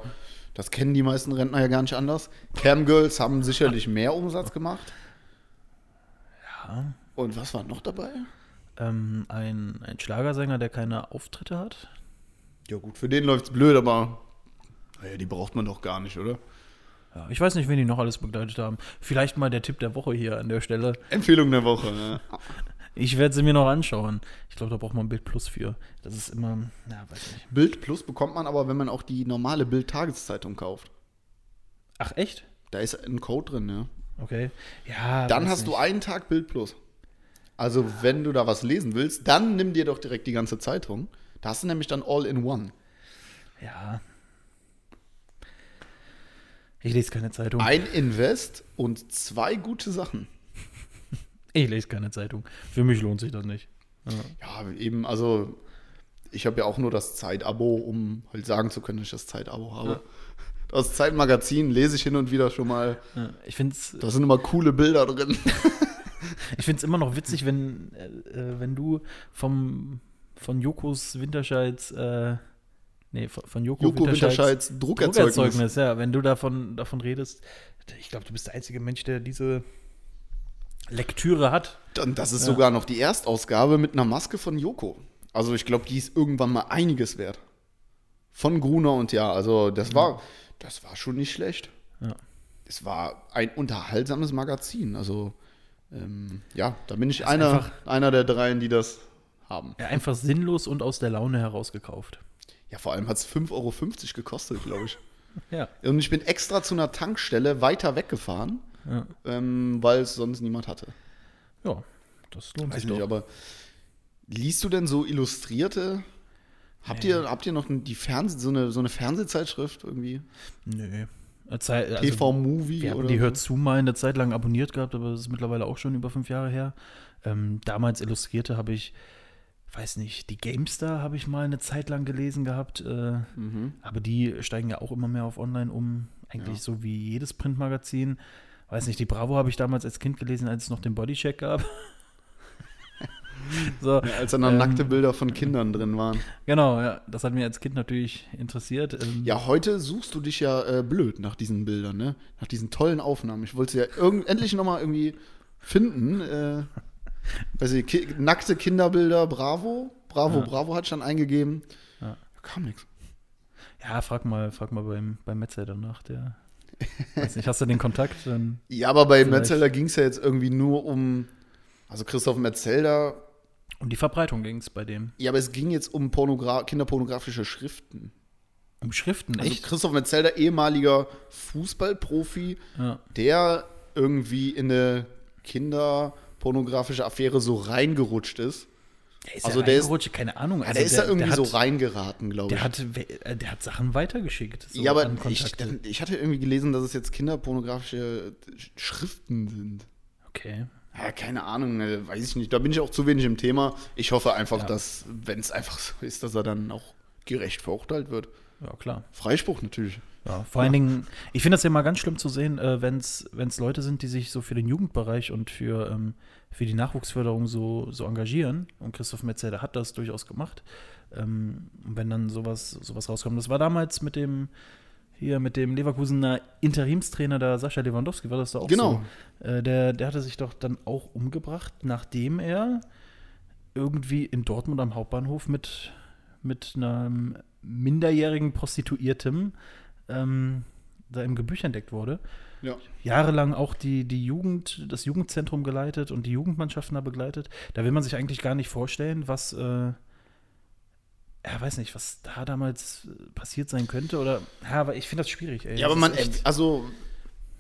das kennen die meisten Rentner ja gar nicht anders. Camgirls haben sicherlich mehr Umsatz gemacht. Ja. Und was war noch dabei? Ähm, ein, ein Schlagersänger, der keine Auftritte hat. Ja gut, für den läuft's blöd, aber naja, die braucht man doch gar nicht, oder? Ja, ich weiß nicht, wen die noch alles begleitet haben. Vielleicht mal der Tipp der Woche hier an der Stelle. Empfehlung der Woche. Ne? Ich werde sie mir noch anschauen. Ich glaube, da braucht man ein Bild Plus für. Das ist immer, ja, weiß nicht. Bild Plus bekommt man aber, wenn man auch die normale Bild-Tageszeitung kauft. Ach, echt? Da ist ein Code drin, ja. Okay. Ja. Dann hast du nicht. einen Tag Bild Plus. Also, wenn du da was lesen willst, dann nimm dir doch direkt die ganze Zeitung. Da hast du nämlich dann all in one. Ja. Ich lese keine Zeitung. Ein Invest und zwei gute Sachen. Ich lese keine Zeitung. Für mich lohnt sich das nicht. Ja. Ja, eben, also ich habe ja auch nur das Zeitabo, um halt sagen zu können, dass ich das Zeitabo habe. Ja. Das Zeitmagazin lese ich hin und wieder schon mal. Ja, Ich finde es Da sind immer coole Bilder drin. ich find's immer noch witzig, wenn, äh, äh, wenn du vom, von Jokos Winterscheids, äh, nee, von, Joko, Joko Winterscheids Druckerzeugnis. Druckerzeugnis, ja, wenn du davon, davon redest, ich glaube, du bist der einzige Mensch, der diese Lektüre hat. Dann, das ist Ja. sogar noch die Erstausgabe mit einer Maske von Joko. Also ich glaube, die ist irgendwann mal einiges wert. Von Gruner und ja, also das war, das war schon nicht schlecht. Ja. Es war ein unterhaltsames Magazin. Also ähm, ja, da bin ich einer, einer der dreien, die das haben. Ja, einfach sinnlos und aus der Laune heraus gekauft. Ja, vor allem hat es 5,50 Euro gekostet, glaube ich. Ja. Und ich bin extra zu einer Tankstelle weiter weggefahren, Ja, ähm, weil es sonst niemand hatte. ja das lohnt Weiß sich nicht, doch. aber liest du denn so Illustrierte? Habt, Nee. ihr, habt ihr noch die Fernseh, so, eine, so eine Fernsehzeitschrift irgendwie? Nö. Äh, also, TV-Movie Wir haben die? Hört zu mal eine Zeit lang abonniert gehabt, aber das ist mittlerweile auch schon über fünf Jahre her. Ähm, damals Illustrierte habe ich, weiß nicht, die GameStar habe ich mal eine Zeit lang gelesen gehabt, äh, Mhm. aber die steigen ja auch immer mehr auf online um, eigentlich Ja. so wie jedes Printmagazin. Weiß nicht, die Bravo habe ich damals als Kind gelesen, als es noch den Bodycheck gab. so, Ja, als dann noch Ähm, nackte Bilder von Kindern drin waren. genau, ja, das hat mich als Kind natürlich interessiert. Ähm, Ja, heute suchst du dich ja äh, blöd nach diesen Bildern, ne? Nach diesen tollen Aufnahmen. Ich wollte sie ja irgend, endlich nochmal irgendwie finden. Äh, weiß ich, ki nackte Kinderbilder, Bravo. Bravo, Ja. Bravo hat schon eingegeben. Ja. Kam nichts. Ja, frag mal, frag mal beim, beim Metzer danach, der. Weiß nicht, hast du den Kontakt? Dann, Ja, aber bei Vielleicht. Metzelder ging es ja jetzt irgendwie nur um. Also Christoph Metzelder. um die Verbreitung ging es bei dem. Ja, aber es ging jetzt um Pornogra kinderpornografische Schriften. Um Schriften, Also echt? Christoph Metzelder, ehemaliger Fußballprofi, Ja. der irgendwie in eine kinderpornografische Affäre so reingerutscht ist. Der ist Also ja der ist- keine Ahnung. Also der ist da irgendwie der so hat, reingeraten, glaube ich. Der hat, äh, der hat Sachen weitergeschickt. so ja, aber ich, ich hatte irgendwie gelesen, dass es jetzt kinderpornografische Schriften sind. okay. Ja, keine Ahnung, äh, weiß ich nicht. Da bin ich auch zu wenig im Thema. Ich hoffe einfach, Ja. dass, wenn es einfach so ist, dass er dann auch gerecht verurteilt wird. Ja, klar. Freispruch natürlich. Ja, vor allen Dingen, ich finde das ja mal ganz schlimm zu sehen, äh, wenn es Leute sind, die sich so für den Jugendbereich und für, ähm, für die Nachwuchsförderung so, so engagieren. Und Christoph Metzelder hat das durchaus gemacht. Ähm, und wenn dann sowas, sowas rauskommt. Das war damals mit dem, hier mit dem Leverkusener Interimstrainer, der Sascha Lewandowski, war das da auch Genau. so. Äh, der, der hatte sich doch dann auch umgebracht, nachdem er irgendwie in Dortmund am Hauptbahnhof mit, mit einem minderjährigen Prostituierten ähm, da im Gebüsch entdeckt wurde. Ja. Jahrelang auch die, die Jugend, das Jugendzentrum geleitet und die Jugendmannschaften da begleitet. Da will man sich eigentlich gar nicht vorstellen, was, äh, ja, weiß nicht, was da damals äh, passiert sein könnte. Oder, ja, aber ich finde das schwierig. Ey. Ja, aber Das man, ist echt- also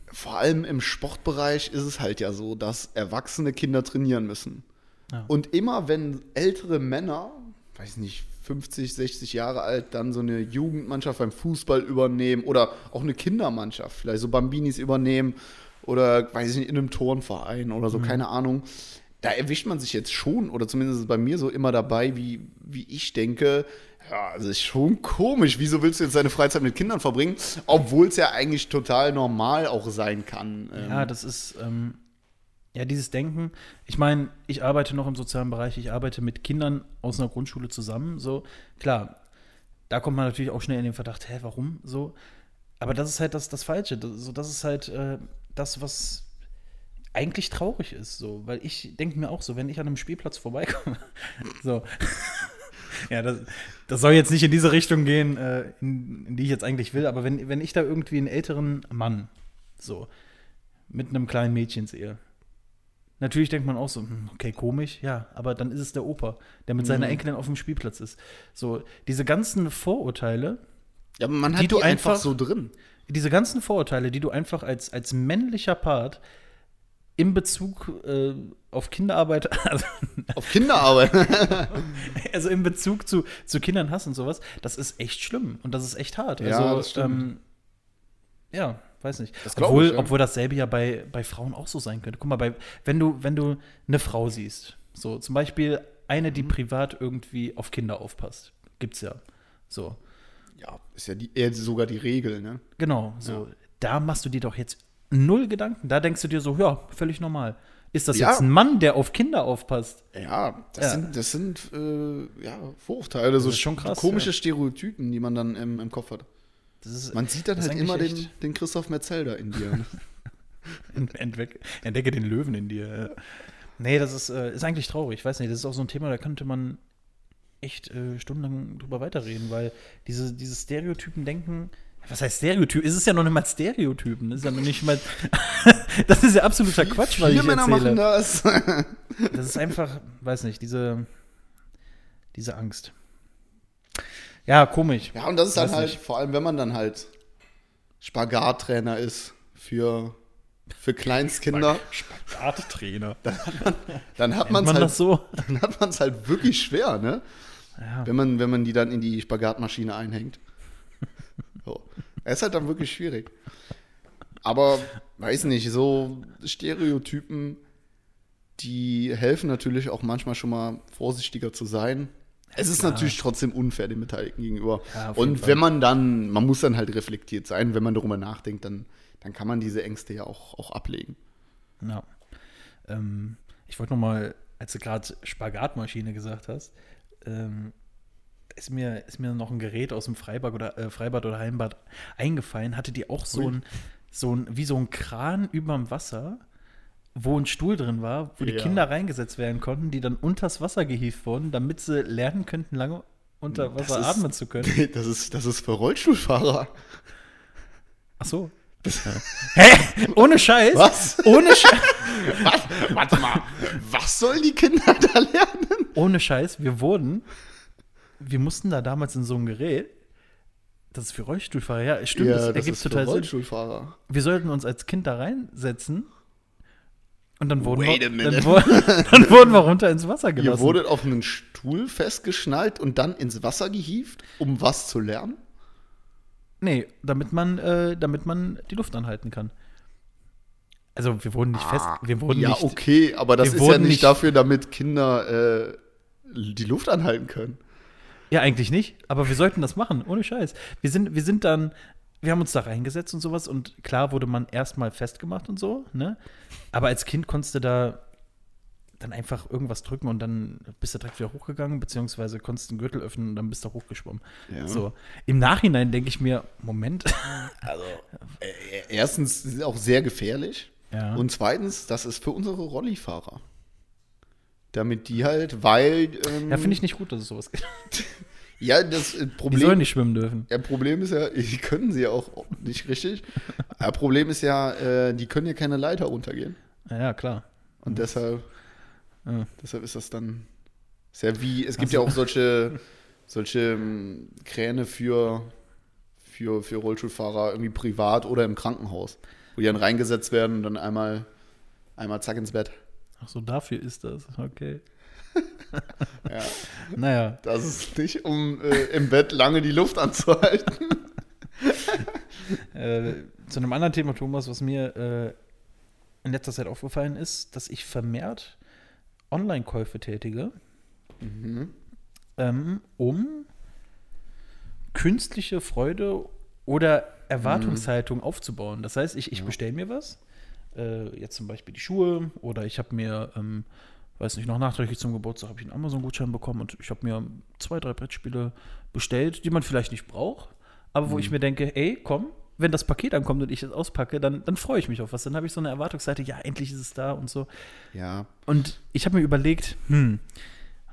vor allem im Sportbereich ist es halt ja so, dass erwachsene Kinder trainieren müssen. Ja. Und immer wenn ältere Männer, weiß nicht, 50, 60 Jahre alt, dann so eine Jugendmannschaft beim Fußball übernehmen oder auch eine Kindermannschaft, vielleicht so Bambinis übernehmen oder, weiß ich nicht, in einem Turnverein oder Mhm. so, keine Ahnung. Da erwischt man sich jetzt schon, oder zumindest bei mir so immer dabei, wie, wie ich denke, ja, also ist schon komisch. Wieso willst du jetzt deine Freizeit mit Kindern verbringen? Obwohl es ja eigentlich total normal auch sein kann. Ähm, Ja, das ist, ähm, ja, dieses Denken. Ich meine, ich arbeite noch im sozialen Bereich, ich arbeite mit Kindern aus einer Grundschule zusammen. So, klar, da kommt man natürlich auch schnell in den Verdacht, hä, warum so? Aber das ist halt das, das Falsche. Das, so, das ist halt äh, das, was eigentlich traurig ist, so, weil ich denke mir auch so, wenn ich an einem Spielplatz vorbeikomme, so. Ja, das, das soll jetzt nicht in diese Richtung gehen, äh, in, in die ich jetzt eigentlich will, aber wenn, wenn ich da irgendwie einen älteren Mann, so, mit einem kleinen Mädchen sehe, natürlich denkt man auch so, hm, okay, komisch, ja, aber dann ist es der Opa, der mit seiner Mhm. Enkelin auf dem Spielplatz ist. So, diese ganzen Vorurteile, ja, aber man die hat die, du einfach, einfach- so drin. diese ganzen Vorurteile, die du einfach als, als männlicher Part in Bezug äh, auf Kinderarbeit, also, Auf Kinderarbeit. also in Bezug zu, zu Kindern Hass und sowas, das ist echt schlimm und das ist echt hart. Ja, also, das stimmt. Ähm, ja, weiß nicht. Das obwohl, ich, ja. obwohl dasselbe ja bei, bei Frauen auch so sein könnte. Guck mal, bei, wenn, du, wenn du eine Frau siehst, so zum Beispiel eine, Mhm. die privat irgendwie auf Kinder aufpasst, gibt's ja. So, ja, ist ja die, eher sogar die Regel, ne? genau. So, da machst du dir doch jetzt null Gedanken. Da denkst du dir so, ja, völlig normal. Ist das Ja. jetzt ein Mann, der auf Kinder aufpasst? Ja, das Ja. sind, das sind äh, ja, Vorurteile, so ist schon krass, komische ja. Stereotypen, die man dann im, im Kopf hat. Ist, Man sieht dann halt immer den, den Christoph Metzelder in dir. ne? Entdecke den Löwen in dir. Nee, das ist, äh, ist eigentlich traurig. Ich weiß nicht, das ist auch so ein Thema, da könnte man echt äh, stundenlang drüber weiterreden, weil diese, dieses Stereotypen-Denken, was heißt Stereotyp? Es ist ja noch nicht mal Stereotypen. Das ist ja noch nicht mal. das ist ja absoluter Quatsch, was ich Männer erzähle. machen das. Das ist einfach, weiß nicht, diese, diese Angst. Ja, komisch. Ja, und das ist dann Weiß halt, nicht. vor allem wenn man dann halt Spagattrainer ist für, für Kleinstkinder, Spagattrainer. dann hat man es man halt, so? dann hat man's halt wirklich schwer, ne? Ja. Wenn man, wenn man die dann in die Spagatmaschine einhängt. So. Es ist halt dann wirklich schwierig. Aber, weiß nicht, so Stereotypen, die helfen natürlich auch manchmal schon mal vorsichtiger zu sein. Es ist klar. natürlich trotzdem unfair den Beteiligten gegenüber. Ja, Und Fall. wenn man dann, man muss dann halt reflektiert sein, wenn man darüber nachdenkt, dann, dann kann man diese Ängste ja auch, auch ablegen. Ja. Ähm, ich wollte noch mal, als du gerade Spagatmaschine gesagt hast, ähm, ist mir, ist mir noch ein Gerät aus dem Freibad oder, äh, Freibad oder Heimbad eingefallen. Hatte die auch so Ui. ein, so ein, wie so ein Kran überm Wasser, wo ein Stuhl drin war, wo die Ja. Kinder reingesetzt werden konnten, die dann unters Wasser gehievt wurden, damit sie lernen könnten, lange unter Das Wasser ist- atmen zu können. Das ist, das ist für Rollstuhlfahrer. Ach so. Hä? Ohne Scheiß? Was? Ohne Scheiß? Was? Warte mal, was sollen die Kinder da lernen? Ohne Scheiß, wir wurden, wir mussten da damals in so ein Gerät, das ist für Rollstuhlfahrer, ja, stimmt, das ergibt total Sinn. Rollstuhlfahrer. Wir sollten uns als Kind da reinsetzen und dann wurden, Wait wir, dann, wurden, dann wurden wir runter ins Wasser Ihr gelassen. wurdet auf einen Stuhl festgeschnallt und dann ins Wasser gehievt, um was zu lernen? nee, damit man, äh, damit man die Luft anhalten kann. Also wir wurden nicht fest, wir wurden ja, nicht, okay, aber das ist ja nicht nicht- dafür, damit Kinder äh, die Luft anhalten können. Ja, eigentlich nicht, aber wir sollten das machen, ohne Scheiß. Wir sind, wir sind dann, wir haben uns da reingesetzt und sowas und klar wurde man erstmal festgemacht und so, ne? Aber als Kind konntest du da dann einfach irgendwas drücken und dann bist du direkt wieder hochgegangen, beziehungsweise konntest den Gürtel öffnen und dann bist du hochgeschwommen. Ja. So. Im Nachhinein denke ich mir, Moment. Also, äh, erstens ist es auch sehr gefährlich. Ja. Und zweitens, das ist für unsere Rollifahrer. Damit die halt, weil. Ähm, ja, finde ich nicht gut, dass es sowas gibt. Ja, das äh, Die Problem. sollen nicht schwimmen dürfen. Ja, Problem ist ja, die können sie ja auch nicht richtig. Aber Problem ist ja, äh, die können ja keine Leiter runtergehen. Ja, ja klar. Und deshalb, Ja. deshalb ist das dann sehr wie, es gibt ja auch solche, solche ähm, Kräne für, für, für Rollstuhlfahrer irgendwie privat oder im Krankenhaus, wo die dann reingesetzt werden und dann einmal, einmal zack ins Bett. Ach so, dafür ist das. Okay. Ja, Naja. das ist nicht, um äh, im Bett lange die Luft anzuhalten. Äh, zu einem anderen Thema, Thomas, was mir äh, in letzter Zeit aufgefallen ist, dass ich vermehrt Online-Käufe tätige, ähm, um künstliche Freude oder Erwartungshaltung aufzubauen. Das heißt, ich, ich bestelle mir was, äh, jetzt zum Beispiel die Schuhe oder ich habe mir, ähm, weiß nicht, noch nachträglich zum Geburtstag habe ich einen Amazon-Gutschein bekommen und ich habe mir zwei, drei Brettspiele bestellt, die man vielleicht nicht braucht, aber wo ich mir denke, ey, komm, wenn das Paket ankommt und ich es auspacke, dann, dann freue ich mich auf was. Dann habe ich so eine Erwartungsseite, ja, endlich ist es da und so. Ja, Und ich habe mir überlegt, hm,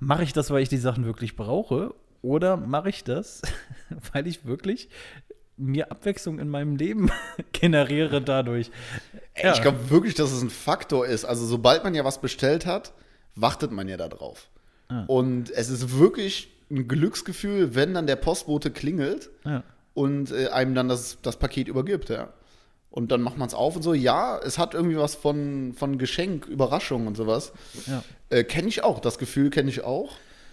mache ich das, weil ich die Sachen wirklich brauche? Oder mache ich das, weil ich wirklich mir Abwechslung in meinem Leben generiere dadurch? Ey, Ich glaube wirklich, dass es ein Faktor ist. Also, sobald man ja was bestellt hat, wartet man ja da drauf. Ah. Und es ist wirklich ein Glücksgefühl, wenn dann der Postbote klingelt ja. und äh, einem dann das, das Paket übergibt, ja. Und dann macht man es auf und so. Ja, es hat irgendwie was von, von Geschenk, Überraschung und sowas. Ja. Äh, kenne ich auch, das Gefühl kenne ich auch.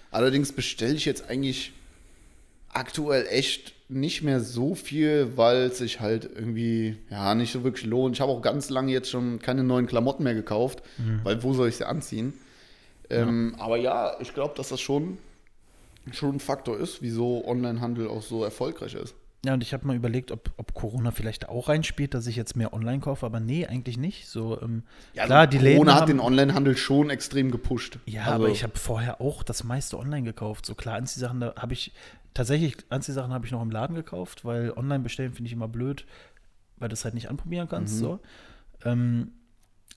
Allerdings bestelle ich jetzt eigentlich aktuell echt nicht mehr so viel, weil es sich halt irgendwie ja nicht so wirklich lohnt. Ich habe auch ganz lange jetzt schon keine neuen Klamotten mehr gekauft, weil wo soll ich sie anziehen? Ähm, Aber ja, ich glaube, dass das schon, schon ein Faktor ist, wieso Onlinehandel auch so erfolgreich ist. Ja, und ich habe mal überlegt, ob, ob Corona vielleicht auch reinspielt, dass ich jetzt mehr online kaufe, aber nee, eigentlich nicht. So, ähm, Ja, klar, also die Läden Corona hat haben, den Onlinehandel schon extrem gepusht. Ja, Also, aber ich habe vorher auch das meiste online gekauft. So klar, Anziehsachen, da habe ich tatsächlich, Anziehsachen habe ich noch im Laden gekauft, weil online bestellen finde ich immer blöd, weil du es halt nicht anprobieren kannst. Mhm. So. Ähm,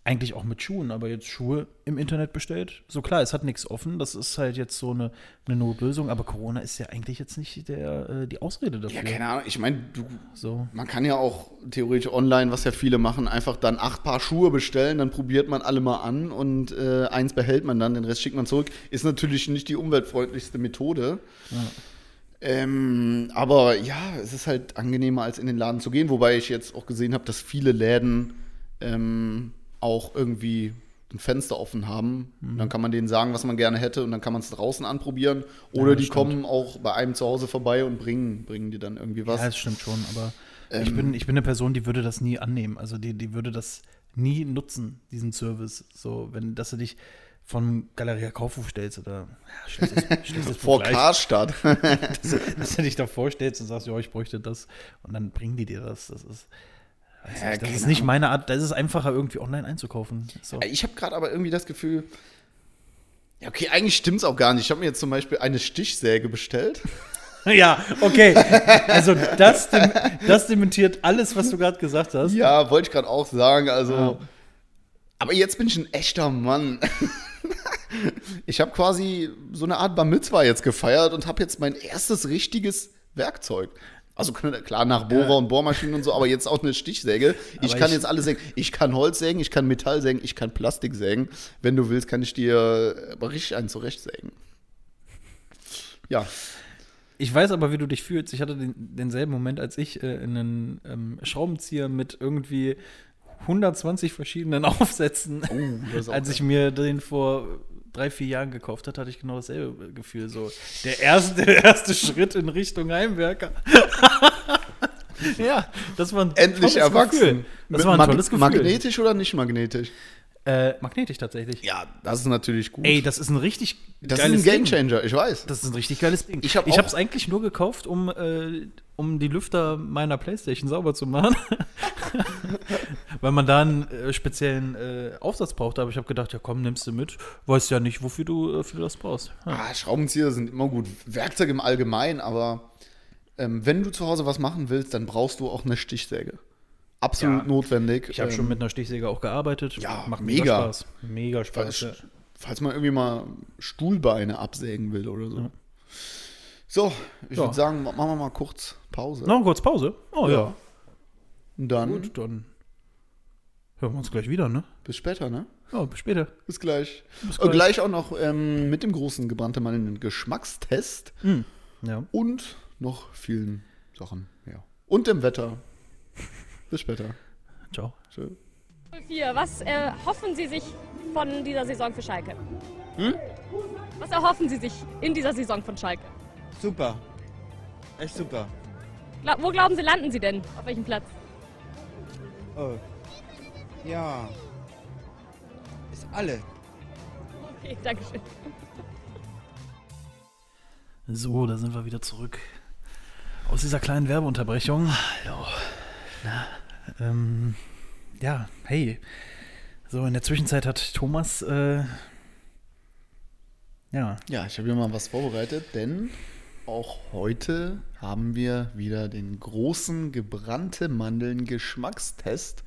eigentlich auch mit Schuhen, aber jetzt Schuhe im Internet bestellt. So klar, es hat nichts offen, das ist halt jetzt so eine, eine Notlösung, aber Corona ist ja eigentlich jetzt nicht der, äh, die Ausrede dafür. Ja, keine Ahnung. Ich meine, du, So. man kann ja auch theoretisch online, was ja viele machen, einfach dann acht Paar Schuhe bestellen, dann probiert man alle mal an und äh, eins behält man dann, den Rest schickt man zurück. Ist natürlich nicht die umweltfreundlichste Methode. Ähm, aber ja, es ist halt angenehmer, als in den Laden zu gehen, wobei ich jetzt auch gesehen habe, dass viele Läden ähm, auch irgendwie ein Fenster offen haben. Mhm. Dann kann man denen sagen, was man gerne hätte und dann kann man es draußen anprobieren. Oder das die stimmt. kommen auch bei einem zu Hause vorbei und bringen, bringen dir dann irgendwie was. Ja, das stimmt schon, aber ich, Ähm. bin, ich bin eine Person, die würde das nie annehmen. Also die, die würde das nie nutzen, diesen Service. So, wenn, dass du dich von Galeria Kaufhof stellst oder ja, schließlich, schließlich Vor Karstadt. dass, dass du dich da vorstellst und sagst, ja, ich bräuchte das und dann bringen die dir das. Das ist, weiß Ja, das keine ist nicht meine Art, das ist einfacher, irgendwie online einzukaufen. So. Ich habe gerade aber irgendwie das Gefühl, ja, okay, eigentlich stimmt es auch gar nicht. Ich habe mir jetzt zum Beispiel eine Stichsäge bestellt. Ja, okay. Also das, dem, das dementiert alles, was du gerade gesagt hast. Ja, wollte ich gerade auch sagen. Also, Ja. aber jetzt bin ich ein echter Mann. ich habe quasi so eine Art Bar Mitzwa jetzt gefeiert und habe jetzt mein erstes richtiges Werkzeug. Also klar, nach Bohrer und Bohrmaschinen und so, aber jetzt auch eine Stichsäge. Ich Aber kann ich- jetzt alles sägen. Ich kann Holz sägen, ich kann Metall sägen, ich kann Plastik sägen. Wenn du willst, kann ich dir aber richtig einen zurechtsägen. Ja, Ich weiß aber, wie du dich fühlst. Ich hatte den, denselben Moment, als ich äh, einen ähm, Schraubenzieher mit irgendwie 120 verschiedenen Aufsätzen, Oh, als ich mir den vor drei, vier Jahren gekauft hatte, hatte ich genau dasselbe Gefühl. So der erste, der erste Schritt in Richtung Heimwerker. ja, das war ein endlich tolles erwachsen. Gefühl. Das war ein Mag- tolles Gefühl. Magnetisch oder nicht magnetisch? Äh, magnetisch tatsächlich. Ja, das ist natürlich gut. Ey, das ist ein richtig das ist geiles ein Ding. Gamechanger, ich weiß. Das ist ein richtig geiles Ding. Ich habe es eigentlich nur gekauft, um, äh, um die Lüfter meiner Playstation sauber zu machen. Weil man da einen äh, speziellen äh, Aufsatz braucht. Aber ich habe gedacht, ja komm, nimmst du mit. Weißt ja nicht, wofür du, äh, für das brauchst. Ja. Ah, Schraubenzieher sind immer gut. Werkzeuge im Allgemeinen, aber ähm, wenn du zu Hause was machen willst, dann brauchst du auch eine Stichsäge. Absolut Ja. notwendig. Ich habe Ähm, schon mit einer Stichsäge auch gearbeitet. ja, Macht mega. Spaß. Mega Spaß. ja. falls, falls man irgendwie mal Stuhlbeine absägen will oder so. So, ich Ja. würde sagen, machen wir mal kurz Pause. Noch kurz Pause? Oh ja. Ja. Und dann Gut, dann hören wir uns gleich wieder, ne? bis später, ne? Ja, bis später. Bis gleich. Bis Und gleich auch noch ähm, mit dem großen gebrannte Mann einen Geschmackstest Hm. Ja. und noch vielen Sachen. Ja. Und dem Wetter. Bis später. Ciao. Tschö. 04. Was äh, hoffen Sie sich von dieser Saison für Schalke? Hm? Was erhoffen Sie sich in dieser Saison von Schalke? Super. Echt super. Gla wo glauben Sie, landen Sie denn? Auf welchem Platz? Oh. Ja. Ist alle. Okay, Dankeschön. So, da sind wir wieder zurück. Aus dieser kleinen Werbeunterbrechung. Hallo. Na, ähm, ja, hey. So, in der Zwischenzeit hat Thomas, äh, ja, Ja, ich habe hier mal was vorbereitet, denn auch heute haben wir wieder den großen gebrannte Mandeln Geschmackstest.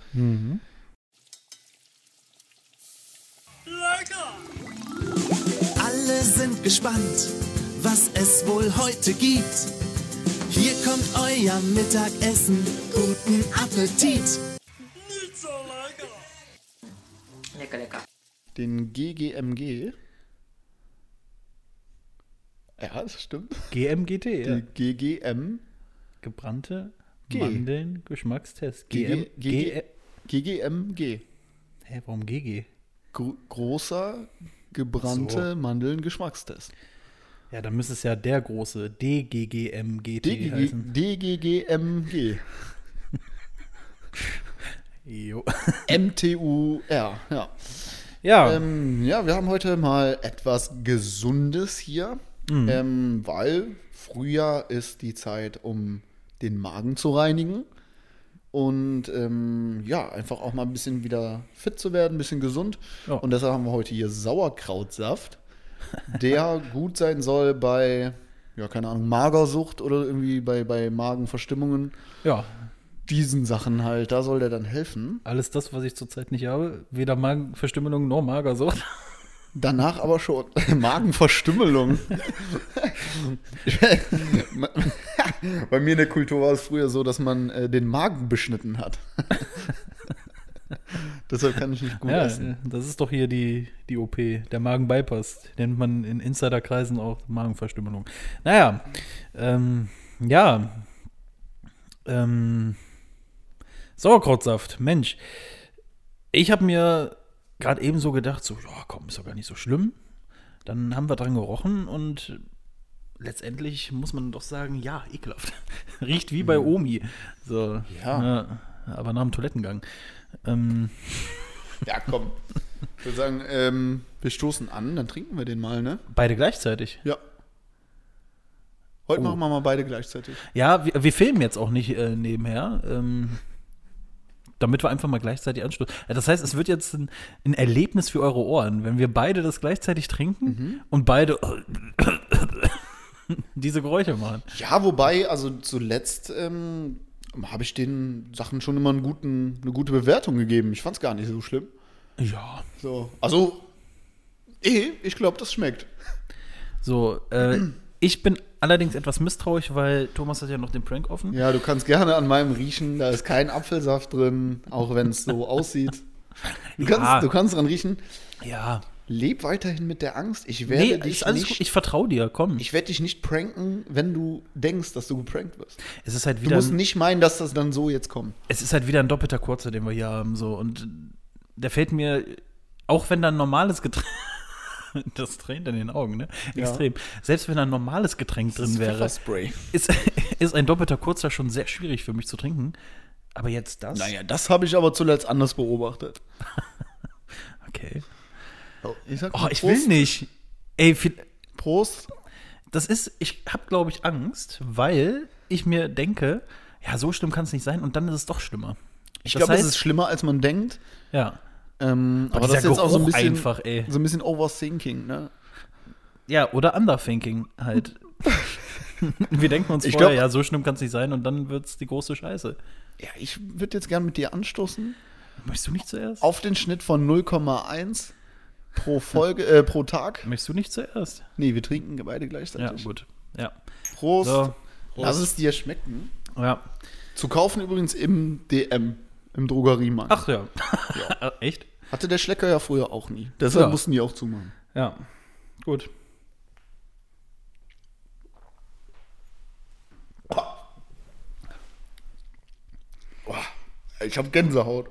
Alle sind gespannt, was es wohl heute gibt. Hier kommt euer Mittagessen. Guten Appetit! Lecker, lecker. Den GGMG. Ja, das stimmt. GMGT, ja. Die GGM. Gebrannte G. Mandeln, Geschmackstest. GM, GGMG. hä, warum GG? Gro großer gebrannte So. Mandeln Geschmackstest. Ja, dann müsste es ja der große DGGMGT DGG, heißen. DGGMG. Jo. MTUR, ja. Ja, Ähm, ja, wir haben heute mal etwas Gesundes hier, Mhm. ähm, weil Frühjahr ist die Zeit, um den Magen zu reinigen. Und ähm, ja, einfach auch mal ein bisschen wieder fit zu werden, ein bisschen gesund. Ja. Und deshalb haben wir heute hier Sauerkrautsaft, der gut sein soll bei, ja, keine Ahnung, Magersucht oder irgendwie bei, bei Magenverstimmungen. ja, Diesen Sachen halt, da soll der dann helfen. alles das, was ich zurzeit nicht habe. Weder Magenverstümmelung noch Magersucht. Danach aber schon Magenverstümmelung. Bei mir in der Kultur war es früher so, dass man äh, den Magen beschnitten hat. Deshalb kann ich nicht gut Ja, essen. das ist doch hier die, die OP, der Magenbypass. Nennt man in Insiderkreisen auch Magenverstümmelung. Naja, ähm, ja. Ähm, Sauerkrautsaft, Mensch. Ich habe mir gerade eben so gedacht, so, ja, komm, ist doch gar nicht so schlimm. Dann haben wir dran gerochen und letztendlich muss man doch sagen, ja, ekelhaft. Riecht wie bei Omi. So, Ja. aber nach dem Toilettengang. Ähm, Ja, komm. Ich würde sagen, ähm, wir stoßen an, dann trinken wir den mal, ne? beide gleichzeitig. Ja. Heute Oh. machen wir mal beide gleichzeitig. Ja, wir, wir filmen jetzt auch nicht äh, nebenher, ähm, damit wir einfach mal gleichzeitig anstoßen. Das heißt, es wird jetzt ein, ein Erlebnis für eure Ohren, wenn wir beide das gleichzeitig trinken und beide diese Geräusche machen. Ja, wobei, also zuletzt ähm, habe ich den Sachen schon immer guten, eine gute Bewertung gegeben. Ich fand es gar nicht so schlimm. Ja. So, also, eh, ich glaube, das schmeckt. So, äh, ich bin allerdings etwas misstrauisch, weil Thomas hat ja noch den Prank offen. Ja, du kannst gerne an meinem riechen. Da ist kein Apfelsaft drin, auch wenn es so aussieht. Du kannst, Ja. du kannst dran riechen. Ja. Leb weiterhin mit der Angst. Ich werde Nee, dich nicht. gut. Ich vertraue dir, komm. Ich werde dich nicht pranken, wenn du denkst, dass du geprankt wirst. es ist halt Du wieder. musst Ein, nicht meinen, dass das dann so jetzt kommt. es ist halt wieder ein doppelter Kurzer, den wir hier haben. So. Und der fällt mir, auch wenn da ein normales Getränk. Das tränt in den Augen, ne? Extrem. Selbst wenn ein normales Getränk drin wäre, ist, ist ein doppelter Kurzer schon sehr schwierig für mich zu trinken. Aber jetzt das? Naja, das habe ich aber zuletzt anders beobachtet. Okay. Ich sag Oh, ich will nicht. Ey, Prost. das ist, ich habe, glaube ich, Angst, weil ich mir denke, ja, so schlimm kann es nicht sein und dann ist es doch schlimmer. Ich glaube, es ist schlimmer, als man denkt. Ja. Ähm, aber dieser das ist jetzt auch so ein bisschen, einfach, ey. so ein bisschen Overthinking, ne? Ja, oder Underthinking halt. Wir denken uns Ich vorher, glaub- ja, so schlimm kann es nicht sein und dann wird es die große Scheiße. Ja, ich würde jetzt gerne mit dir anstoßen Möchtest du nicht zuerst? auf den Schnitt von 0,1 pro Folge, äh, pro Tag. Möchtest du nicht zuerst? Nee, wir trinken beide Ja, gleichzeitig. gut. Ja. Prost. So. Lass es dir schmecken. Ja. Zu kaufen übrigens im DM, im Drogeriemarkt. Ach ja. Echt? Hatte der Schlecker ja früher auch nie. Deshalb Ja. mussten die auch zumachen. Ja. Gut. Ich habe Gänsehaut.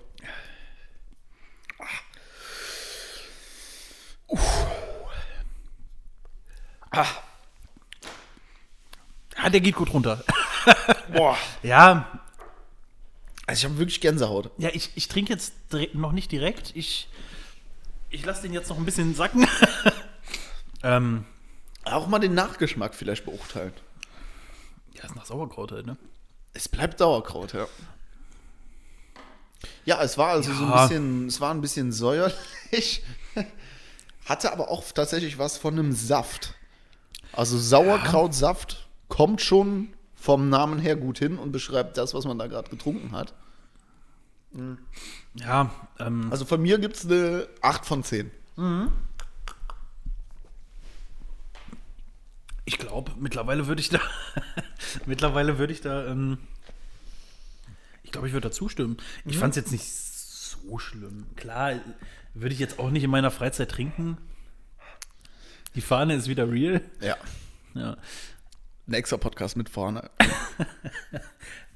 Ah, der geht gut runter. Boah. Ja, Also ich habe wirklich Gänsehaut. ja, ich, ich trinke jetzt noch nicht direkt. Ich, ich lasse den jetzt noch ein bisschen sacken. ähm, Auch mal den Nachgeschmack vielleicht beurteilen. ja, ist nach Sauerkraut halt, ne? Es bleibt Sauerkraut, ja. Ja, es war also so ein Ja. bisschen, es war ein bisschen säuerlich. Hatte aber auch tatsächlich was von einem Saft. Also Sauerkrautsaft kommt schon vom Namen her gut hin und beschreibt das, was man da gerade getrunken hat. Ja, ähm, Also von mir gibt es eine 8 von 10. ich glaube, mittlerweile würde ich da, mittlerweile würde ich da, ähm, ich glaube, ich würde da zustimmen. Ich fand es jetzt nicht so schlimm. Klar, würde ich jetzt auch nicht in meiner Freizeit trinken. Die Fahne ist wieder real. Ja. Ja. Ein extra Podcast mit vorne.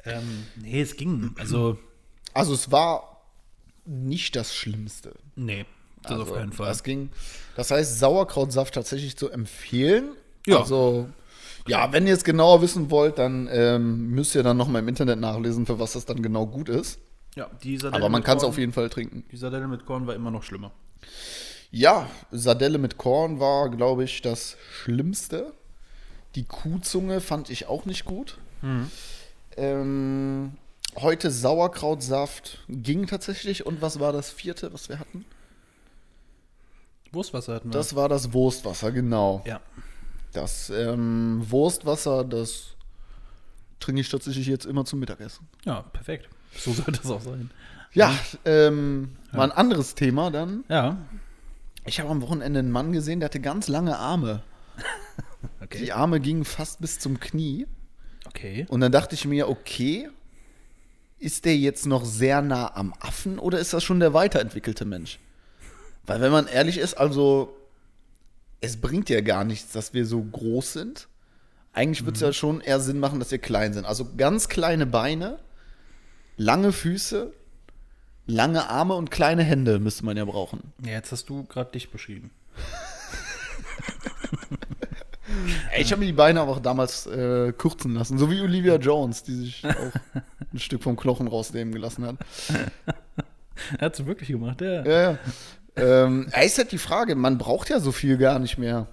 Ähm, nee, es ging. Also, Also es war nicht das Schlimmste. nee, das also, auf keinen Fall. Das ging. Das heißt, Sauerkrautsaft tatsächlich zu empfehlen. Ja. Also, ja, wenn ihr es genauer wissen wollt, dann ähm, müsst ihr dann noch mal im Internet nachlesen, für was das dann genau gut ist. Ja, die Sardelle Aber man kann es auf jeden Fall trinken. Die Sardelle mit Korn war immer noch schlimmer. Ja, Sardelle mit Korn war, glaube ich, das Schlimmste. Die Kuhzunge fand ich auch nicht gut. Ähm, heute Sauerkrautsaft ging tatsächlich. Und was war das vierte, was wir hatten? Wurstwasser hatten wir. Das war das Wurstwasser, genau. ja. Das ähm, Wurstwasser, das trinke ich tatsächlich jetzt immer zum Mittagessen. ja, perfekt. So sollte das auch sein. Ja, ähm, mal ein anderes Thema dann. Ja. Ich habe am Wochenende einen Mann gesehen, der hatte ganz lange Arme. Okay. Die Arme gingen fast bis zum Knie. Okay. Und dann dachte ich mir, okay, ist der jetzt noch sehr nah am Affen oder ist das schon der weiterentwickelte Mensch? Weil wenn man ehrlich ist, also es bringt ja gar nichts, dass wir so groß sind. Eigentlich wird es ja schon eher Sinn machen, dass wir klein sind. Also ganz kleine Beine, lange Füße, lange Arme und kleine Hände müsste man ja brauchen. Ja, jetzt hast du gerade dich beschrieben. Ey, ich habe mir die Beine aber auch damals äh, kürzen lassen, so wie Olivia Jones, die sich auch ein Stück vom Knochen rausnehmen gelassen hat. Er hat es wirklich gemacht, ja. Ja, ja. ähm, ist halt die Frage, man braucht ja so viel gar nicht mehr.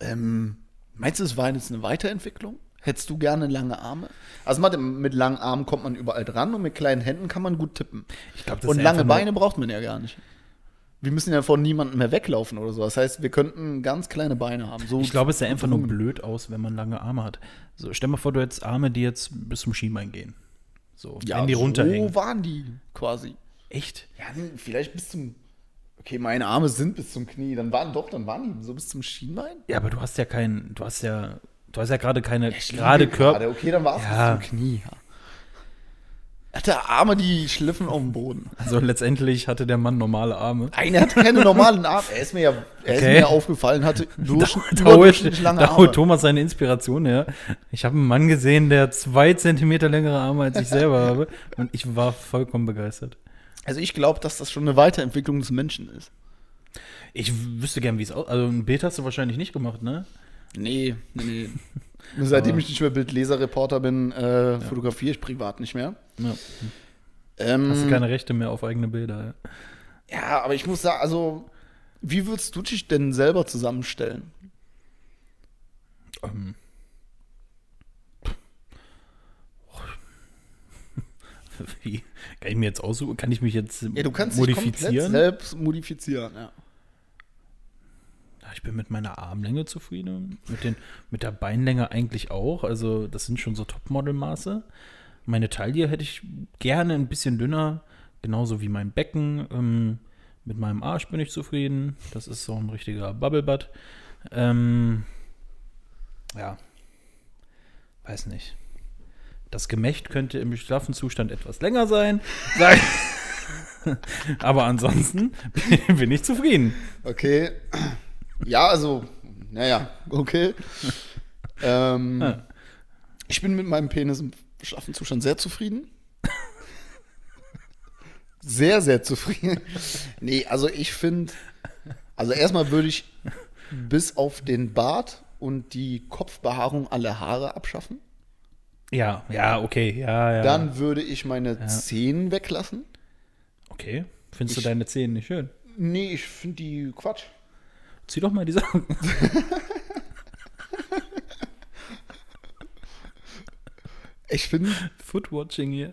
Ähm, meinst du, es war jetzt eine Weiterentwicklung? Hättest du gerne lange Arme? Also mit, langen Armen kommt man überall dran und mit kleinen Händen kann man gut tippen. Ich glaube, das Und lange Beine braucht man ja gar nicht. Wir müssen ja von niemandem mehr weglaufen oder so. Das heißt, wir könnten ganz kleine Beine haben. So Ich glaube, es sah einfach nur blöd aus, wenn man lange Arme hat. So, stell mal vor, du hättest Arme, die jetzt bis zum Schienbein gehen. So, ja, wenn die runterhängen. so waren die quasi. Echt? Ja, vielleicht bis zum. Okay, meine Arme sind bis zum Knie. Dann waren doch, dann waren die so bis zum Schienbein. Ja, aber du hast ja keinen, du hast ja, du hast ja gerade keine Ich gerade Körper. Okay, dann war es Ja. zum Knie. Ja. Er hatte Arme, die schliffen auf dem Boden. Also letztendlich hatte der Mann normale Arme. Nein, er hatte keine normalen Arme. Er ist mir ja er ist Okay. mir ja aufgefallen, hatte überdurchschnittlich lange da Arme. Thomas seine Inspiration her. Ich habe einen Mann gesehen, der zwei Zentimeter längere Arme als ich selber habe. Und ich war vollkommen begeistert. Also ich glaube, dass das schon eine Weiterentwicklung des Menschen ist. Ich wüsste gern, wie es aussieht. Also ein Bild hast du wahrscheinlich nicht gemacht, ne? Nee, nee, nee. Seitdem ich nicht mehr Bildleserreporter bin, äh, fotografiere ich privat nicht mehr. Ja. Ähm, Hast du keine Rechte mehr auf eigene Bilder. Ja. ja, aber ich muss sagen, also, wie würdest du dich denn selber zusammenstellen? Ähm. Wie? Kann ich mir jetzt aussuchen? Kann ich mich jetzt Ja, du kannst dich komplett modifizieren? selbst modifizieren, ja. Ich bin mit meiner Armlänge zufrieden. Mit, den, mit der Beinlänge eigentlich auch. Also, das sind schon so Topmodel-Maße. Meine Taille hätte ich gerne ein bisschen dünner. Genauso wie mein Becken. Ähm, mit meinem Arsch bin ich zufrieden. Das ist so ein richtiger Bubblebutt. Ähm, ja. Weiß nicht. Das Gemächt könnte im schlaffen Zustand etwas länger sein. Aber ansonsten bin ich zufrieden. Okay. Ja, also, naja, okay. Ähm, Ja. Ich bin mit meinem Penis im schlaffen Zustand sehr zufrieden. Sehr, sehr zufrieden. Nee, also ich finde, also erstmal würde ich bis auf den Bart und die Kopfbehaarung alle Haare abschaffen. Ja, ja, okay, ja, ja. Dann würde ich meine Zehen weglassen. Okay. Findest Ich- du deine Zähne nicht schön? Nee, ich finde die Quatsch. Zieh doch mal die Socken. Ich finde Footwatching hier.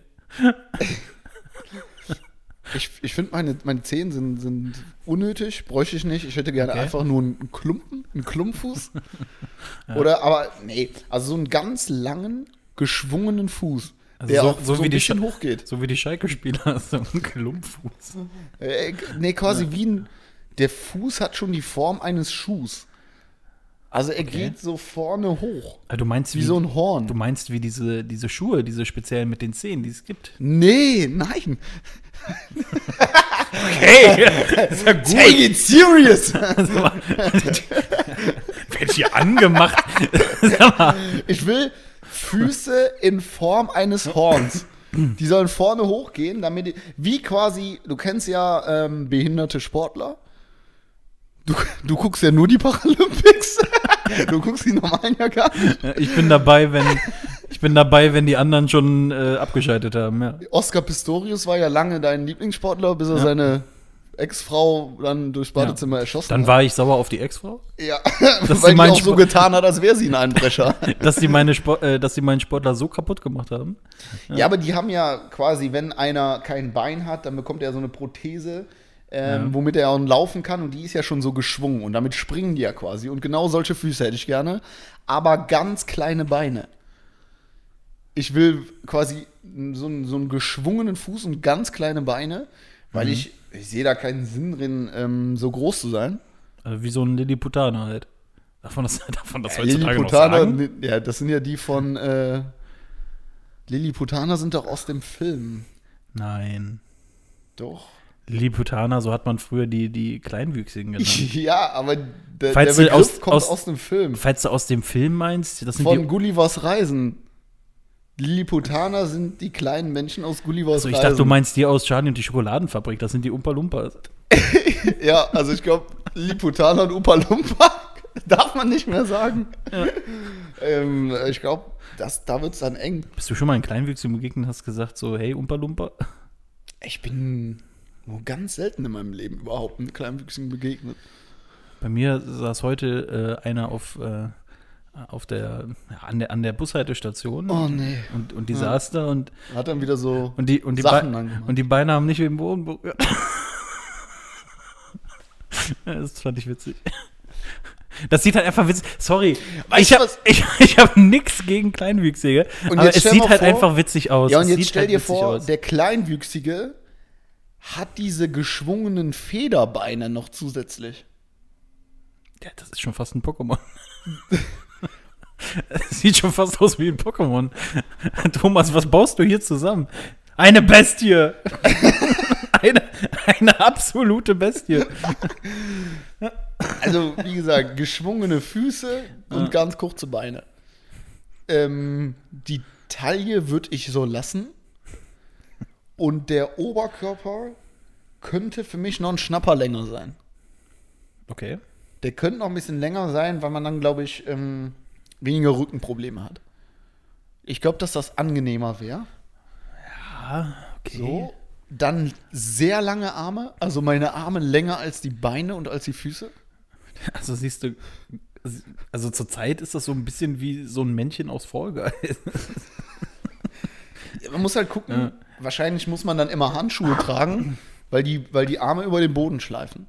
Ich, ich finde, meine, meine Zehen sind, sind unnötig, bräuchte ich nicht. Ich hätte gerne Okay. einfach nur einen Klumpen, einen Klumpfuß. Oder, aber, nee, also so einen ganz langen, geschwungenen Fuß, Also der so- auch so so, wie ein die bisschen Scha- hochgeht. So wie die Schalke-Spieler, so ein Klumpfuß. Äh, nee, quasi wie ein, der Fuß hat schon die Form eines Schuhs. Also er geht so vorne hoch. Ah, Du meinst Wie so ein Horn. Du meinst wie diese, diese Schuhe, diese speziellen mit den Zähnen, die es gibt. Nee, nein. Hey, ist ja gut. Take it serious. Werd hier angemacht. Ich will Füße in Form eines Horns. Die sollen vorne hochgehen, damit die, wie quasi, du kennst ja ähm, behinderte Sportler. Du, du guckst ja nur die Paralympics. du guckst die normalen ja gar nicht. Ja, Ich bin dabei, wenn ich bin dabei, wenn die anderen schon äh, abgeschaltet haben. Ja. Oscar Pistorius war ja lange dein Lieblingssportler, bis er Ja. seine Ex-Frau dann durchs Badezimmer erschossen Dann hat. war ich sauer auf die Ex-Frau, Ja, Dass weil sie auch so getan hat, als wäre sie ein Einbrecher. dass sie meine Sport, äh, dass sie meinen Sportler so kaputt gemacht haben. Ja. aber die haben ja quasi, wenn einer kein Bein hat, dann bekommt er so eine Prothese, ähm, womit er auch laufen kann und die ist ja schon so geschwungen und damit springen die ja quasi. Und genau solche Füße hätte ich gerne, aber ganz kleine Beine. Ich will quasi so einen, so einen geschwungenen Fuß und ganz kleine Beine, weil Mhm. ich, ich sehe da keinen Sinn drin, ähm, so groß zu sein. Also wie so ein Lilliputaner halt. Darf man das, darf man das Ja, heutzutage noch sagen? ne- ja, das sind ja die von äh, Lilliputaner sind doch aus dem Film. Nein. Doch. Lilliputaner, so hat man früher die, die Kleinwüchsigen genannt. Ja, aber der, Falls der Begriff aus- kommt aus, aus- dem Film. Falls du aus dem Film meinst, das sind Von die. Gullivers Reisen. Lilliputaner sind die kleinen Menschen aus Gullivers Also ich Reisen. dachte, du meinst die aus Charlie und die Schokoladenfabrik. Das sind die Umpa Lumpas. Ja, also ich glaube, Lilliputaner und Upa Lumpa darf man nicht mehr sagen. Ähm, ich glaube, da wird es dann eng. Bist du schon mal in Kleinwüchsigen begegnet und hast gesagt so, hey Umpa Lumpa? Ich bin nur ganz selten in meinem Leben überhaupt mit Kleinwüchsigen begegnet. Bei mir saß heute äh, einer auf, äh, auf der, ja, an der, an der Bushaltestation. Oh nee. Und, und die saß da und, Hat dann wieder so und, die, und, die Sachen Be- und die Beine haben nicht mit dem Boden berührt. Ja, das fand ich witzig. Das sieht halt einfach witzig. Sorry, Weißt ich habe ich, ich hab nix gegen Kleinwüchsige, Und aber es sieht halt vor- einfach witzig aus. Ja, und Es jetzt stell halt dir vor, aus. der Kleinwüchsige hat diese geschwungenen Federbeine noch zusätzlich. Ja, das ist schon fast ein Pokémon. Sieht schon fast aus wie ein Pokémon. Thomas, was baust du hier zusammen? Eine Bestie! eine, eine absolute Bestie. Also, wie gesagt, geschwungene Füße und ganz kurze Beine. Ähm, die Taille würde ich so lassen. Und der Oberkörper könnte für mich noch ein Schnapper länger sein. Okay. Der könnte noch ein bisschen länger sein, weil man dann, glaube ich, ähm, weniger Rückenprobleme hat. Ich glaube, dass das angenehmer wäre. Okay. So. Dann sehr lange Arme, also meine Arme länger als die Beine und als die Füße. Also siehst du, also zurzeit ist das so ein bisschen wie so ein Männchen aus Fall Guys. Man muss halt gucken, Ja. Wahrscheinlich muss man dann immer Handschuhe tragen, weil die, weil die Arme über den Boden schleifen.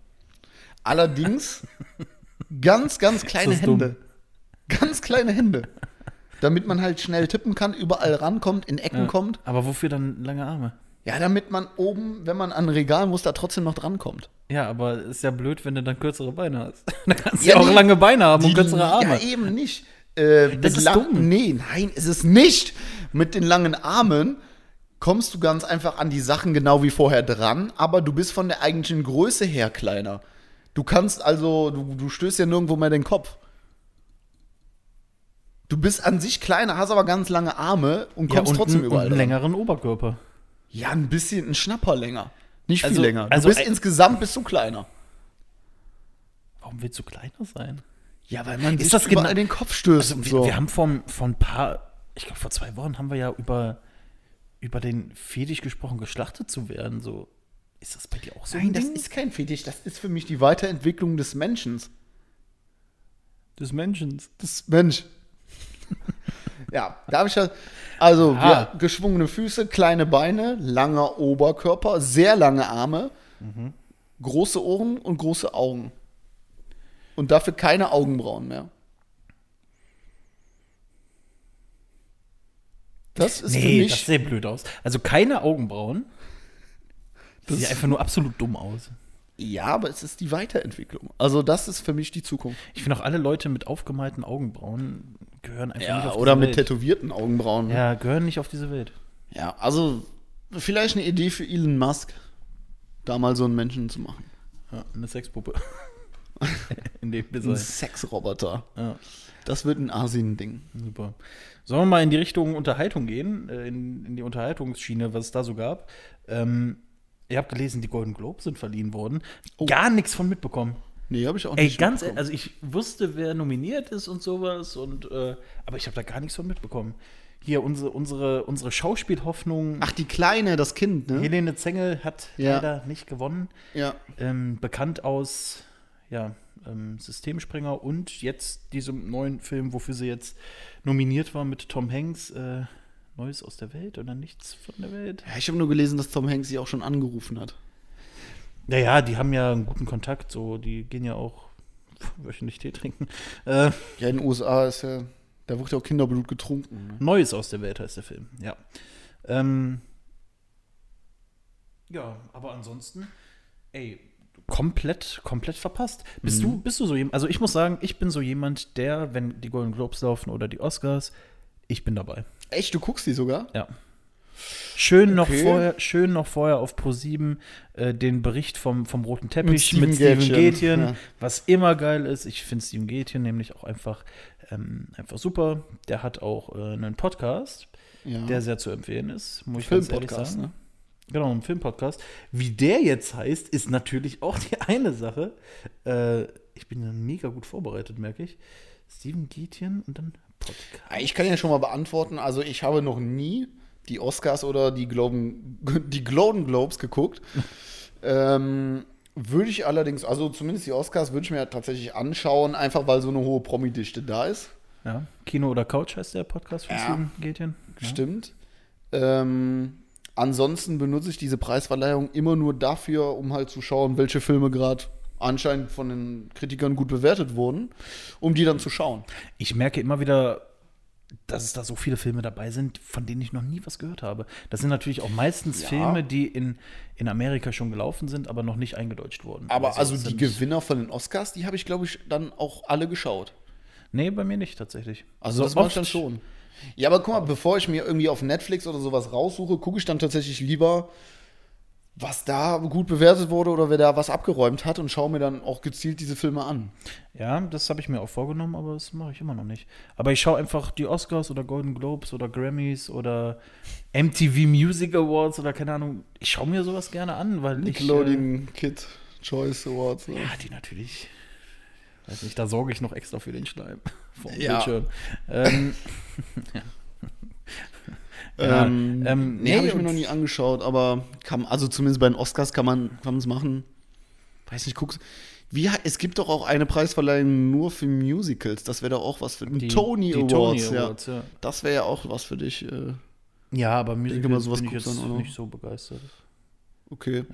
Allerdings ganz, ganz kleine das dumm. Hände. Ganz kleine Hände. Damit man halt schnell tippen kann, überall rankommt, in Ecken kommt. Aber wofür dann lange Arme? Ja, damit man oben, wenn man an ein Regal muss, da trotzdem noch drankommt. Ja, aber ist ja blöd, wenn du dann kürzere Beine hast. Da kannst du Ja, ja, auch nee. lange Beine haben und Die- kürzere Arme. Ja, eben nicht. Äh, Das ist dumm. Nee, nein, ist es nicht. Mit den langen Armen kommst du ganz einfach an die Sachen genau wie vorher dran, aber du bist von der eigentlichen Größe her kleiner. Du kannst also, du, du stößt ja nirgendwo mehr den Kopf. Du bist an sich kleiner, hast aber ganz lange Arme und ja, kommst und, trotzdem ein- überall und einen längeren Oberkörper. Ja, ein bisschen, ein Schnapper länger. Nicht viel Also- länger. Du also bist insgesamt bist du kleiner. Warum willst du kleiner sein? Ja, weil man Ist sich das überall genau- den Kopf stößt Also, und wir, so. wir haben vor, vor ein paar, ich glaube vor zwei Wochen haben wir ja über, über den Fetisch gesprochen, geschlachtet zu werden. So, ist das bei dir auch so Nein, ein das Ding? ist kein Fetisch, das ist für mich die Weiterentwicklung des Menschen. des Menschen. Des Mensch. ja, da habe ich ja. Also, wir, geschwungene Füße, kleine Beine, langer Oberkörper, sehr lange Arme, große Ohren und große Augen. Und dafür keine Augenbrauen mehr. Das ist Nee, für das mich. sähe blöd aus. Also keine Augenbrauen. Das sieht Das- einfach nur absolut dumm aus. ja, aber es ist die Weiterentwicklung. Also, das ist für mich die Zukunft. Ich finde auch alle Leute mit aufgemalten Augenbrauen gehören einfach nicht Ja, auf oder diese mit Welt. tätowierten Augenbrauen. Ja, gehören nicht auf diese Welt. Ja, also vielleicht eine Idee für Elon Musk, da mal so einen Menschen zu machen. Ja, eine Sexpuppe. In dem Ein. Sexroboter. Ja. Das wird ein Asien-Ding. Super. Sollen wir mal in die Richtung Unterhaltung gehen, äh, in, in die Unterhaltungsschiene, was es da so gab? Ähm, ihr habt gelesen, die Golden Globes sind verliehen worden. Gar nichts von mitbekommen. Nee, habe ich auch Ey, nicht ganz, mitbekommen. also ich wusste, wer nominiert ist und sowas, und, äh, aber ich habe da gar nichts von mitbekommen. Hier, unsere, unsere, unsere Schauspielhoffnung, Ach, die Kleine, das Kind, ne? Helene Zengel hat Ja. leider nicht gewonnen. Ja. Ähm, bekannt aus ja, ähm, Systemspringer und jetzt diesem neuen Film, wofür sie jetzt nominiert war mit Tom Hanks. Äh, Neues aus der Welt oder nichts von der Welt? ja ich habe nur gelesen, dass Tom Hanks sie auch schon angerufen hat. Naja, die haben ja einen guten Kontakt, so die gehen ja auch wöchentlich Tee trinken. Äh, Ja, in den USA ist ja, da wird ja auch Kinderblut getrunken. Ne? Neues aus der Welt heißt der Film, ja. Ähm, ja, aber ansonsten, ey, komplett, komplett verpasst. Bist du, bist du so jemand, also ich muss sagen, ich bin so jemand, der, wenn die Golden Globes laufen oder die Oscars, ich bin dabei. Echt, du guckst die sogar? Ja. Schön noch Okay. vorher, schön noch vorher auf Pro7 äh, den Bericht vom, vom roten Teppich mit Steven Gätjen, Gätjen, ja. was immer geil ist. Ich finde Steven Gätjen nämlich auch einfach, ähm, einfach super. Der hat auch äh, einen Podcast, Ja. der sehr zu empfehlen ist, muss ich ganz ehrlich sagen. ne? Genau, ein Filmpodcast. Wie der jetzt heißt, ist natürlich auch die eine Sache. Äh, ich bin ja mega gut vorbereitet, merke ich. Steven Gätjen und dann Podcast. Ich kann ja schon mal beantworten, also ich habe noch nie die Oscars oder die Globen, die Golden Globes geguckt. ähm, würde ich allerdings, also zumindest die Oscars würde ich mir tatsächlich anschauen, einfach weil so eine hohe Promi-Dichte da ist. Ja, Kino oder Couch heißt der Podcast von Ja. Steven Gätjen. Ja. Stimmt. Ähm, ansonsten benutze ich diese Preisverleihung immer nur dafür, um halt zu schauen, welche Filme gerade anscheinend von den Kritikern gut bewertet wurden, um die dann zu schauen. Ich merke immer wieder, dass es da so viele Filme dabei sind, von denen ich noch nie was gehört habe. Das sind natürlich auch meistens Ja. Filme, die in, in Amerika schon gelaufen sind, aber noch nicht eingedeutscht wurden. Aber also es die Gewinner von den Oscars, die habe ich, glaube ich, dann auch alle geschaut. Nee, bei mir nicht tatsächlich. Also das mache ich dann schon. Ja, aber guck mal, bevor ich mir irgendwie auf Netflix oder sowas raussuche, gucke ich dann tatsächlich lieber, was da gut bewertet wurde oder wer da was abgeräumt hat und schaue mir dann auch gezielt diese Filme an. Ja, das habe ich mir auch vorgenommen, aber das mache ich immer noch nicht. Aber ich schaue einfach die Oscars oder Golden Globes oder Grammys oder MTV Music Awards oder keine Ahnung. Ich schaue mir sowas gerne an, weil ich. Äh, Nickelodeon Kid Choice Awards. Ne? ja, die natürlich. Weiß nicht, da sorge ich noch extra für den Schleim. Vom Ja. Bildschirm. Ähm, ja. Ähm, ähm, nee, nee, habe ich mir noch nie angeschaut, aber kann, also zumindest bei den Oscars kann man es machen. Weiß nicht, guck's. Wie, es gibt doch auch eine Preisverleihung nur für Musicals. Das wäre doch auch was für Die- Tony die Awards. Tony ja. Awards, ja. Das wäre ja auch was für dich. Äh, Ja, aber Musicals mal, sowas bin ich jetzt dann nicht so begeistert. okay.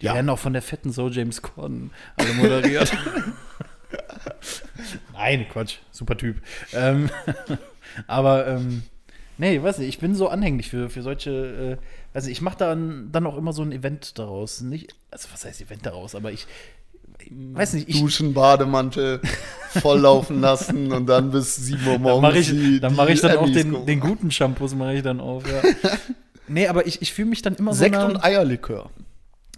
Die Ja. werden auch von der fetten So James Corden alle moderiert. Nein, Quatsch, super Typ. Ähm, aber ähm, nee, weiß nicht, ich bin so anhänglich für, für solche, äh, weiß nicht, ich mache dann, dann auch immer so ein Event daraus. Nicht, also was heißt Event daraus, aber ich, weiß nicht, ich, Duschen, Bademantel volllaufen lassen und dann bis 7 Uhr dann morgens. mache ich, die- dann mach ich dann auch den, den guten Shampoos mache ich dann auf, ja. Nee, aber ich, ich fühle mich dann immer so Sekt und Eierlikör.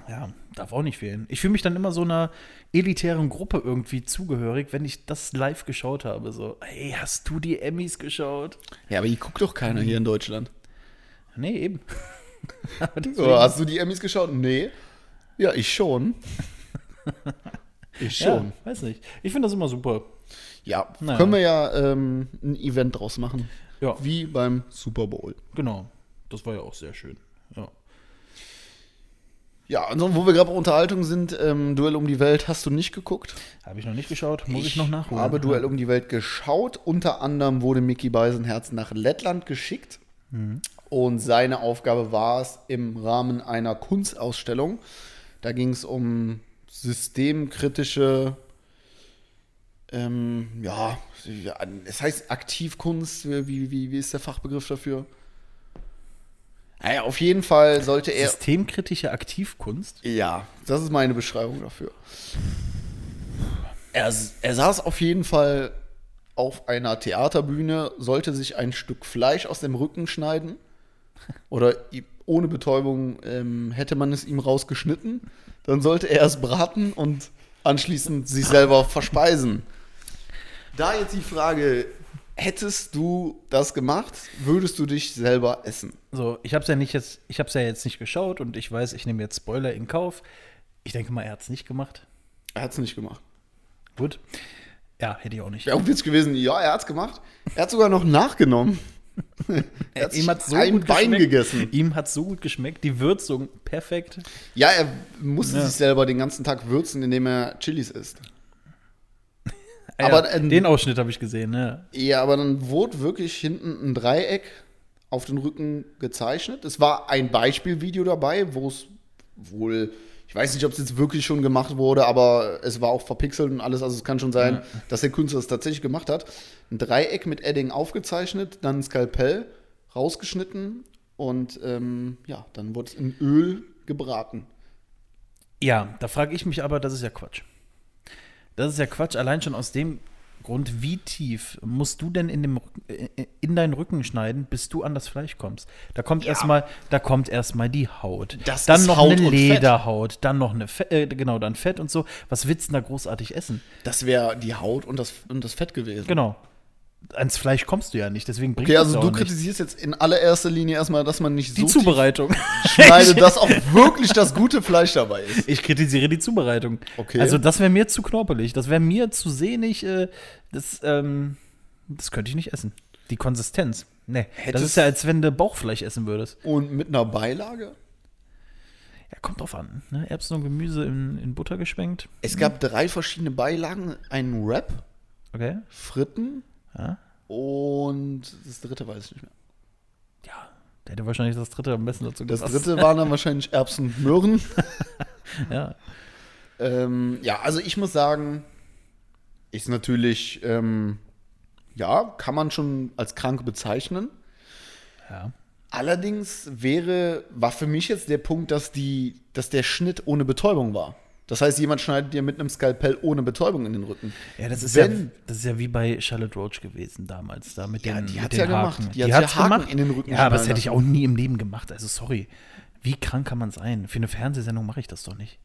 Ja, darf auch nicht fehlen. Ich fühle mich dann immer so einer elitären Gruppe irgendwie zugehörig, wenn ich das live geschaut habe. So, ey, hast du die Emmys geschaut? Ja, aber die guckt doch keiner hier in Deutschland. Nee, eben. So, hast du die Emmys geschaut? Nee. Ja, ich schon. Ich ja, schon. weiß nicht. Ich finde das immer super. Ja, Naja. können wir ja ähm, ein Event draus machen. Ja, Wie beim Super Bowl. genau. Das war ja auch sehr schön. Ja. Ja, ansonsten, wo wir gerade bei Unterhaltung sind, ähm, Duell um die Welt hast du nicht geguckt. Habe ich noch nicht geschaut, muss ich, noch nachholen. habe Duell um die Welt geschaut. Unter anderem wurde Mickey Beisenherz nach Lettland geschickt. Mhm. Und seine Aufgabe war es im Rahmen einer Kunstausstellung. Da ging es um systemkritische, ähm, ja, es heißt Aktivkunst. Wie, wie, wie ist der Fachbegriff dafür? Naja, auf jeden Fall sollte er. Systemkritische Aktivkunst. Ja, das ist meine Beschreibung dafür. Er, er saß auf jeden Fall auf einer Theaterbühne, sollte sich ein Stück Fleisch aus dem Rücken schneiden. Oder ohne Betäubung ähm, hätte man es ihm rausgeschnitten. Dann sollte er es braten und anschließend sich selber verspeisen. Da jetzt die Frage, hättest du das gemacht, würdest du dich selber essen? So, ich habe es ja nicht jetzt, ich habe ja jetzt nicht geschaut und ich weiß, ich nehme jetzt Spoiler in Kauf. Ich denke mal, er hat es nicht gemacht. Er hat es nicht gemacht. Gut. Ja, hätte ich auch nicht. Wäre auch Witz gewesen, ja, er hat es gemacht. Er hat sogar noch nachgenommen. er hat Ihm hat's sich ein Bein geschmeckt. gegessen. Ihm hat so gut geschmeckt, die Würzung perfekt. Ja, er musste Ja. sich selber den ganzen Tag würzen, indem er Chilis isst. Ah Aber, ja, den Ausschnitt habe ich gesehen, ne? Ja, aber dann wurde wirklich hinten ein Dreieck auf den Rücken gezeichnet. Es war ein Beispielvideo dabei, wo es wohl, ich weiß nicht, ob es jetzt wirklich schon gemacht wurde, aber es war auch verpixelt und alles. Also es kann schon sein, dass der Künstler es tatsächlich gemacht hat. Ein Dreieck mit Edding aufgezeichnet, dann ein Skalpell rausgeschnitten und ähm, ja, dann wurde es in Öl gebraten. Ja, da frage ich mich aber, das ist ja Quatsch. Das ist ja Quatsch, allein schon aus dem Grund, wie tief musst du denn in, dem, äh, in deinen Rücken schneiden, bis du an das Fleisch kommst? Da kommt erstmal, da kommt erstmal die Haut. Das dann ist noch Haut eine und Fett. Lederhaut, dann noch eine Fett, äh, genau, dann Fett und so. Was willst du denn da großartig essen? Das wäre die Haut und das, und das Fett gewesen. Genau. Ans Fleisch kommst du ja nicht, deswegen bringt Okay, das also du kritisierst jetzt in allererster Linie erstmal, dass man nicht die so Zubereitung. schneidet, dass auch wirklich das gute Fleisch dabei ist. Ich kritisiere die Zubereitung. Okay. Also das wäre mir zu knorpelig, das wäre mir zu sehnig, äh, das, ähm, das könnte ich nicht essen. Die Konsistenz. Nee, das Hättest- ist ja, als wenn du Bauchfleisch essen würdest. Und mit einer Beilage? Ja, kommt drauf an. Ne? Erbsen und Gemüse in, in Butter geschwenkt. Es gab drei verschiedene Beilagen: einen Wrap, Okay. Fritten Ja. und das dritte weiß ich nicht mehr. Ja, der hätte wahrscheinlich das dritte am besten dazu Das gepasst. dritte waren dann wahrscheinlich Erbsen und Möhren. Ja. ähm, ja, also ich muss sagen, ist natürlich, ähm, ja, kann man schon als krank bezeichnen. ja. Allerdings wäre, war für mich jetzt der Punkt, dass, die, dass der Schnitt ohne Betäubung war. Das heißt, jemand schneidet dir mit einem Skalpell ohne Betäubung in den Rücken. Ja, das ist Wenn- ja, das ist ja wie bei Charlotte Roach gewesen damals, da mit Ja, den, die den ja gemacht. Haken. Die hat ja Haken in den Rücken Ja, aber das hätte ich auch nie im Leben gemacht. Also sorry. Wie krank kann man sein? Für eine Fernsehsendung mache ich das doch nicht.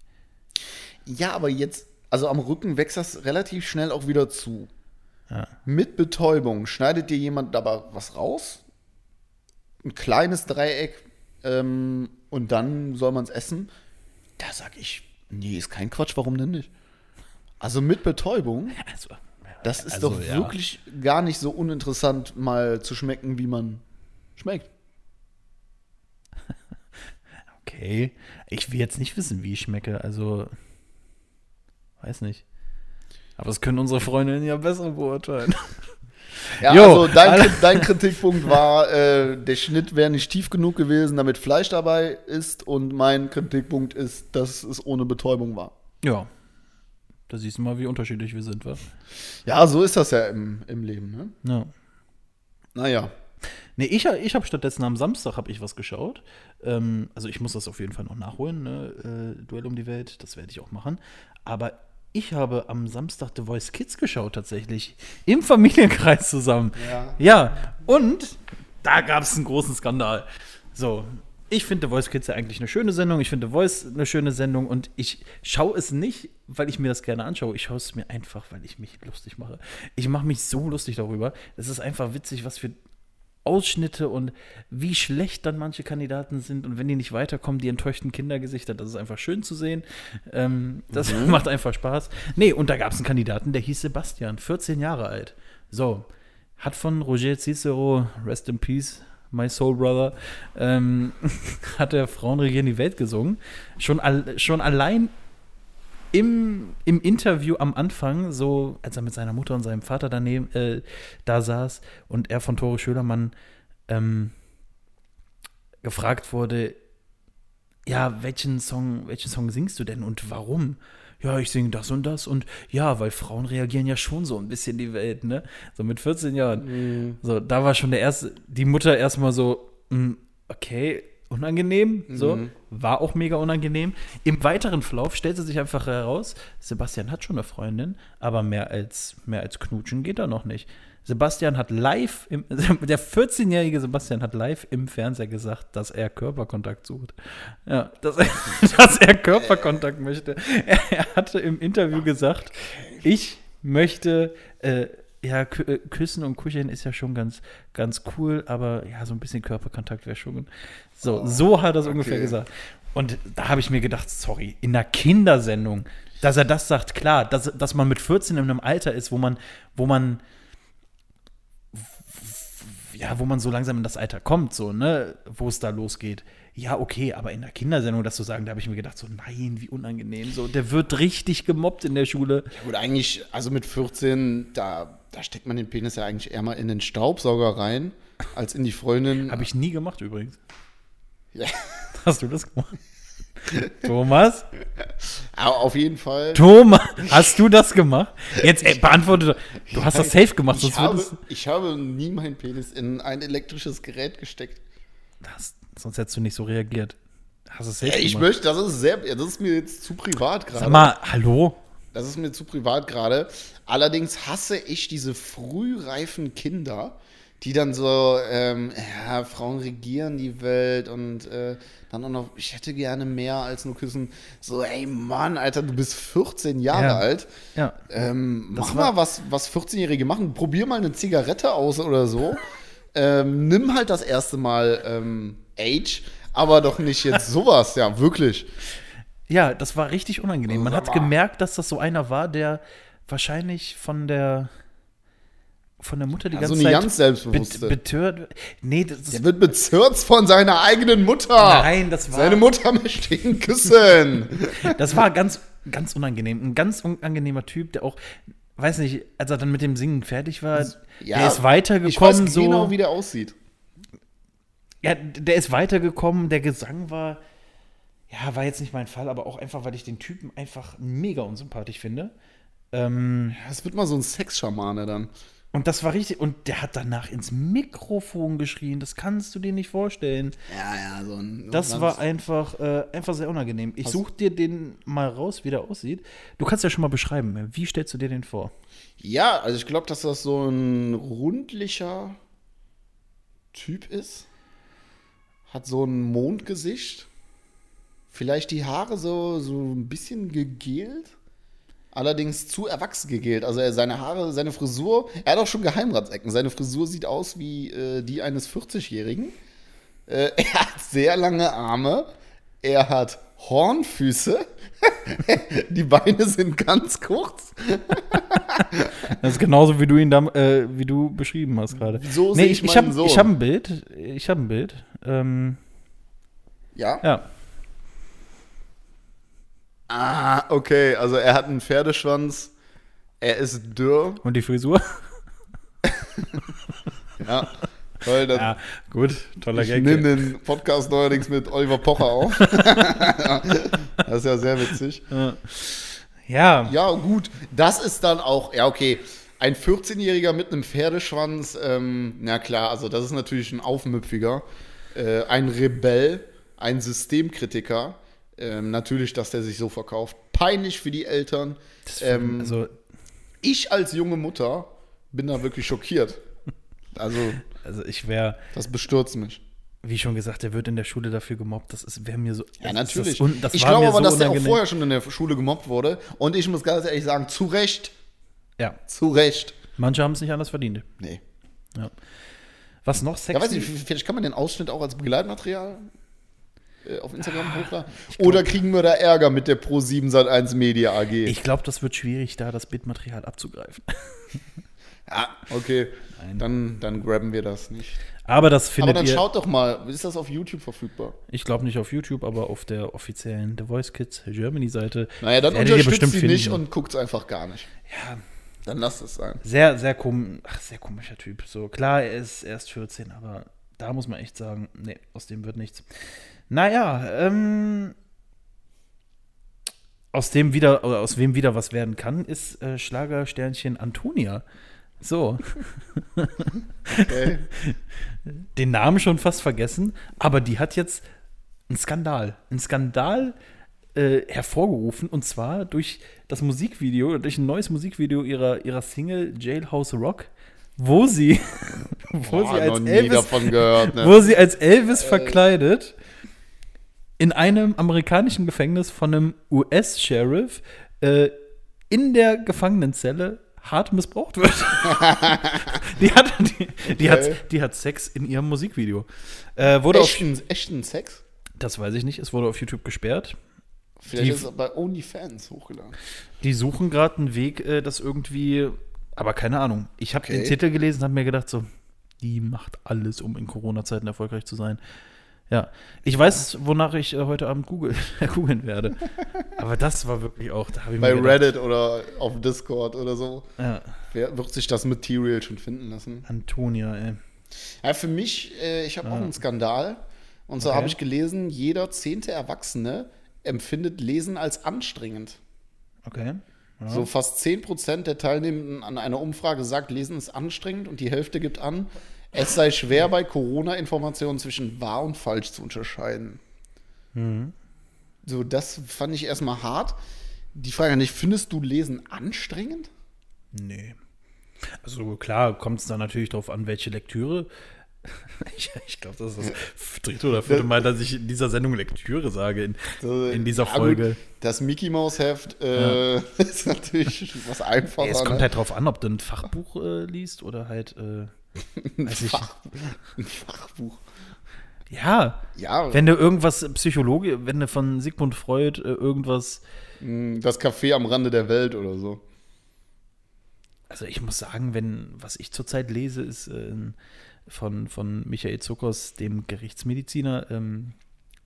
Ja, aber jetzt, also am Rücken wächst das relativ schnell auch wieder zu. Ja. Mit Betäubung schneidet dir jemand dabei was raus, ein kleines Dreieck, ähm, und dann soll man es essen. Da sag ich, nee, ist kein Quatsch, warum denn nicht? Also mit Betäubung, Also, das ist also, doch ja. wirklich gar nicht so uninteressant, mal zu schmecken, wie man schmeckt. Okay. Ich will jetzt nicht wissen, wie ich schmecke. Also, weiß nicht. Aber das können unsere Freundinnen ja besser beurteilen. Ja, Jo, also dein, dein Kritikpunkt war, äh, der Schnitt wäre nicht tief genug gewesen, damit Fleisch dabei ist. Und mein Kritikpunkt ist, dass es ohne Betäubung war. ja. Da siehst du mal, wie unterschiedlich wir sind, wa? Ja, so ist das ja im, im Leben. Ne? Ja. Naja. Nee, ich, ich habe stattdessen am Samstag habe ich was geschaut. Ähm, also ich muss das auf jeden Fall noch nachholen, ne? äh, Duell um die Welt, das werde ich auch machen. Aber ich habe am Samstag The Voice Kids geschaut tatsächlich. Im Familienkreis zusammen. Ja. Ja, und da gab es einen großen Skandal. So, ich finde The Voice Kids ja eigentlich eine schöne Sendung. Ich finde The Voice eine schöne Sendung und ich schaue es nicht, weil ich mir das gerne anschaue. Ich schaue es mir einfach, weil ich mich lustig mache. Ich mache mich so lustig darüber. Es ist einfach witzig, was für Ausschnitte und wie schlecht dann manche Kandidaten sind und wenn die nicht weiterkommen, die enttäuschten Kindergesichter, das ist einfach schön zu sehen. Ähm, das macht einfach Spaß. Nee, und da gab es einen Kandidaten, der hieß Sebastian, 14 Jahre alt. So, hat von Roger Cicero, Rest in Peace, My Soul Brother, ähm, hat er Frauen regieren die Welt gesungen. Schon, al schon allein im, im Interview am Anfang, so als er mit seiner Mutter und seinem Vater daneben äh, da saß und er von Tore Schölermann ähm, gefragt wurde, ja, welchen Song, welchen Song singst du denn und warum? Ja, ich singe das und das und ja, weil Frauen reagieren ja schon so ein bisschen die Welt, ne? So mit 14 Jahren. So, da war schon der erste, die Mutter erstmal so, mm, okay, unangenehm, so, war auch mega unangenehm. Im weiteren Verlauf stellte sich einfach heraus, Sebastian hat schon eine Freundin, aber mehr als, mehr als knutschen geht da noch nicht. Sebastian hat live, im, der 14-jährige Sebastian hat live im Fernseher gesagt, dass er Körperkontakt sucht. Ja, dass er, dass er Körperkontakt möchte. Er, er hatte im Interview gesagt, ich möchte, äh, ja, kü- äh, küssen und kuscheln ist ja schon ganz, ganz cool, aber ja, so ein bisschen Körperkontakt wäre schon. So, so hat er es ungefähr gesagt. Und da habe ich mir gedacht, sorry, in einer Kindersendung, dass er das sagt, klar, dass, dass man mit 14 in einem Alter ist, wo man, wo man, ja, wo man so langsam in das Alter kommt, so, ne, wo es da losgeht. Ja, okay, aber in der Kindersendung das zu sagen, da habe ich mir gedacht, so, nein, wie unangenehm, so, der wird richtig gemobbt in der Schule. Gut, eigentlich, also mit 14, da, da steckt man den Penis ja eigentlich eher mal in den Staubsauger rein, als in die Freundin. Habe ich nie gemacht übrigens. Ja. Hast du das gemacht? Thomas? Aber auf jeden Fall. Thomas, hast du das gemacht? Jetzt ey, beantworte doch. Du hast das safe gemacht, sonst Ich habe, es. ich habe nie meinen Penis in ein elektrisches Gerät gesteckt. Das, sonst hättest du nicht so reagiert. Hast du es safe Ja, ich gemacht? möchte, das ist sehr, das ist mir jetzt zu privat gerade. Sag mal, hallo? Das ist mir zu privat gerade. Allerdings hasse ich diese frühreifen Kinder, die dann so, ähm, ja, Frauen regieren die Welt und äh, dann auch noch, ich hätte gerne mehr als nur küssen. So, ey Mann, Alter, du bist 14 Jahre Ja. alt. Ja. Ähm, mach mal was, was 14-Jährige machen. Probier mal eine Zigarette aus oder so. ähm, nimm halt das erste Mal ähm, Age, aber doch nicht jetzt sowas, ja, wirklich. Ja, das war richtig unangenehm. Man hat gemerkt, dass das so einer war, der wahrscheinlich von der von der Mutter die Also ganze eine Zeit ganz selbstbewusste. bet- betört. Nee, das ist Der wird bezirzt von seiner eigenen Mutter. Nein, das war- Seine Mutter möchte ihn küssen. Das war ganz, ganz unangenehm. Ein ganz unangenehmer Typ, der auch, weiß nicht, als er dann mit dem Singen fertig war, der ist ich weitergekommen. weiß so, genau, wie der aussieht. ja, der ist weitergekommen. Der Gesang war, ja, war jetzt nicht mein Fall, aber auch einfach, weil ich den Typen einfach mega unsympathisch finde. Ähm, Das wird mal so ein Sexschamane dann. und das war richtig. Und der hat danach ins Mikrofon geschrien. Das kannst du dir nicht vorstellen. Ja, ja, so ein. Das ganz- war einfach, äh, einfach sehr unangenehm. Ich suche dir den mal raus, wie der aussieht. Du kannst ja schon mal beschreiben. Wie stellst du dir den vor? Ja, also ich glaube, dass das so ein rundlicher Typ ist. Hat so ein Mondgesicht. Vielleicht die Haare so, so ein bisschen gegelt. Allerdings zu erwachsen gegelt. Also er, seine Haare, seine Frisur, er hat auch schon Geheimratsecken. Seine Frisur sieht aus wie äh, die eines 40-Jährigen. Äh, er hat sehr lange Arme. Er hat Hornfüße. die Beine sind ganz kurz. Das ist genauso, wie du ihn da, äh, wie du beschrieben hast gerade. So nee, ich, ich ich habe hab ein Bild. Ich habe ein Bild. Ähm, Ja? ja. Ah, okay. Also er hat einen Pferdeschwanz. Er ist dürr. Und die Frisur? Ja. Weil dann, Ja, gut. Toller ich Gag. nehme den Podcast neuerdings mit Oliver Pocher auf. das ist ja sehr witzig. Ja, Ja, gut. Das ist dann auch, ja, okay. Ein 14-Jähriger mit einem Pferdeschwanz, ähm, na klar, also das ist natürlich ein Aufmüpfiger. Äh, ein Rebell, ein Systemkritiker. Ähm, natürlich, dass der sich so verkauft. Peinlich für die Eltern. Ähm, also, ich als junge Mutter bin da wirklich schockiert. Also, also ich wäre, das bestürzt mich. wie schon gesagt, der wird in der Schule dafür gemobbt. Das wäre mir so. Ja, natürlich. Das, das ich glaube aber, so dass der auch unangenehm. vorher schon in der Schule gemobbt wurde. Und ich muss ganz ehrlich sagen, zu Recht. Ja, Zu Recht. manche haben es nicht anders verdient. Nee. Was noch sexy? Ja, weiß nicht, vielleicht kann man den Ausschnitt auch als Begleitmaterial auf Instagram hochladen. Oder kriegen wir da Ärger mit der Pro7 Sat1 Media AG? ich glaube, das wird schwierig, da das Bildmaterial abzugreifen. ja, okay. Dann, dann grabben wir das nicht. Aber das Aber findet dann ihr. schaut doch mal, ist das auf YouTube verfügbar? Ich glaube nicht auf YouTube, aber auf der offiziellen The Voice Kids Germany Seite. Naja, dann ihr unterstützt bestimmt sie nicht und guckt es einfach gar nicht. Ja, Dann lasst es sein. sehr, sehr, kom ach, sehr komischer Typ. So, klar, er ist erst 14, aber da muss man echt sagen, nee, aus dem wird nichts. Naja, ähm, aus dem wieder, oder aus wem wieder was werden kann, ist äh, Schlagersternchen Antonia. So, Okay. den Namen schon fast vergessen, aber die hat jetzt einen Skandal. Einen Skandal äh, hervorgerufen und zwar durch das Musikvideo, durch ein neues Musikvideo ihrer, ihrer Single Jailhouse Rock. wo sie, wo Boah, sie als Elvis, davon gehört. Ne? wo sie als Elvis verkleidet in einem amerikanischen Gefängnis von einem US-Sheriff äh, in der Gefangenenzelle hart missbraucht wird. die, hat, die, die, hat, die hat Sex in ihrem Musikvideo. Äh, wurde auf, echten, echten Sex? das weiß ich nicht, es wurde auf YouTube gesperrt. Vielleicht Die- ist es bei OnlyFans hochgeladen. Die suchen gerade einen Weg, äh, das irgendwie, aber keine Ahnung. Ich habe Okay. den Titel gelesen und habe mir gedacht, so, die macht alles, um in Corona-Zeiten erfolgreich zu sein. Ja, ich weiß, wonach ich äh, heute Abend googeln werde. Aber das war wirklich auch, da habe ich Bei Reddit oder auf Discord oder so. Ja, Wer wird sich das Material schon finden lassen? Antonia, ey. Ja, für mich, äh, ich habe auch einen Skandal. Und zwar Okay. habe ich gelesen, jeder zehnte Erwachsene empfindet Lesen als anstrengend. Okay. Ja. So fast 10% der Teilnehmenden an einer Umfrage sagt, Lesen ist anstrengend und die Hälfte gibt an, es sei schwer bei Corona-Informationen zwischen wahr und falsch zu unterscheiden. Mhm. So, das fand ich erstmal hart. Die Frage nicht, findest du Lesen anstrengend? Nee. Also klar, kommt es da natürlich drauf an, welche Lektüre. Ich, ich glaube, das ist das dritte oder vierte Mal, dass ich in dieser Sendung Lektüre sage, in, in dieser Ja, Folge. das Mickey Maus Heft äh, ist natürlich was einfacher. Es kommt ne? halt drauf an, ob du ein Fachbuch äh, liest oder halt. Äh, weiß ich, Fach, ein Fachbuch. ja, Ja, wenn du irgendwas Psychologie, wenn du von Sigmund Freud äh, irgendwas. mh, das Café am Rande der Welt oder so. Also ich muss sagen, wenn was ich zurzeit lese, ist äh, von, von Michael Zuckers, dem Gerichtsmediziner, ähm,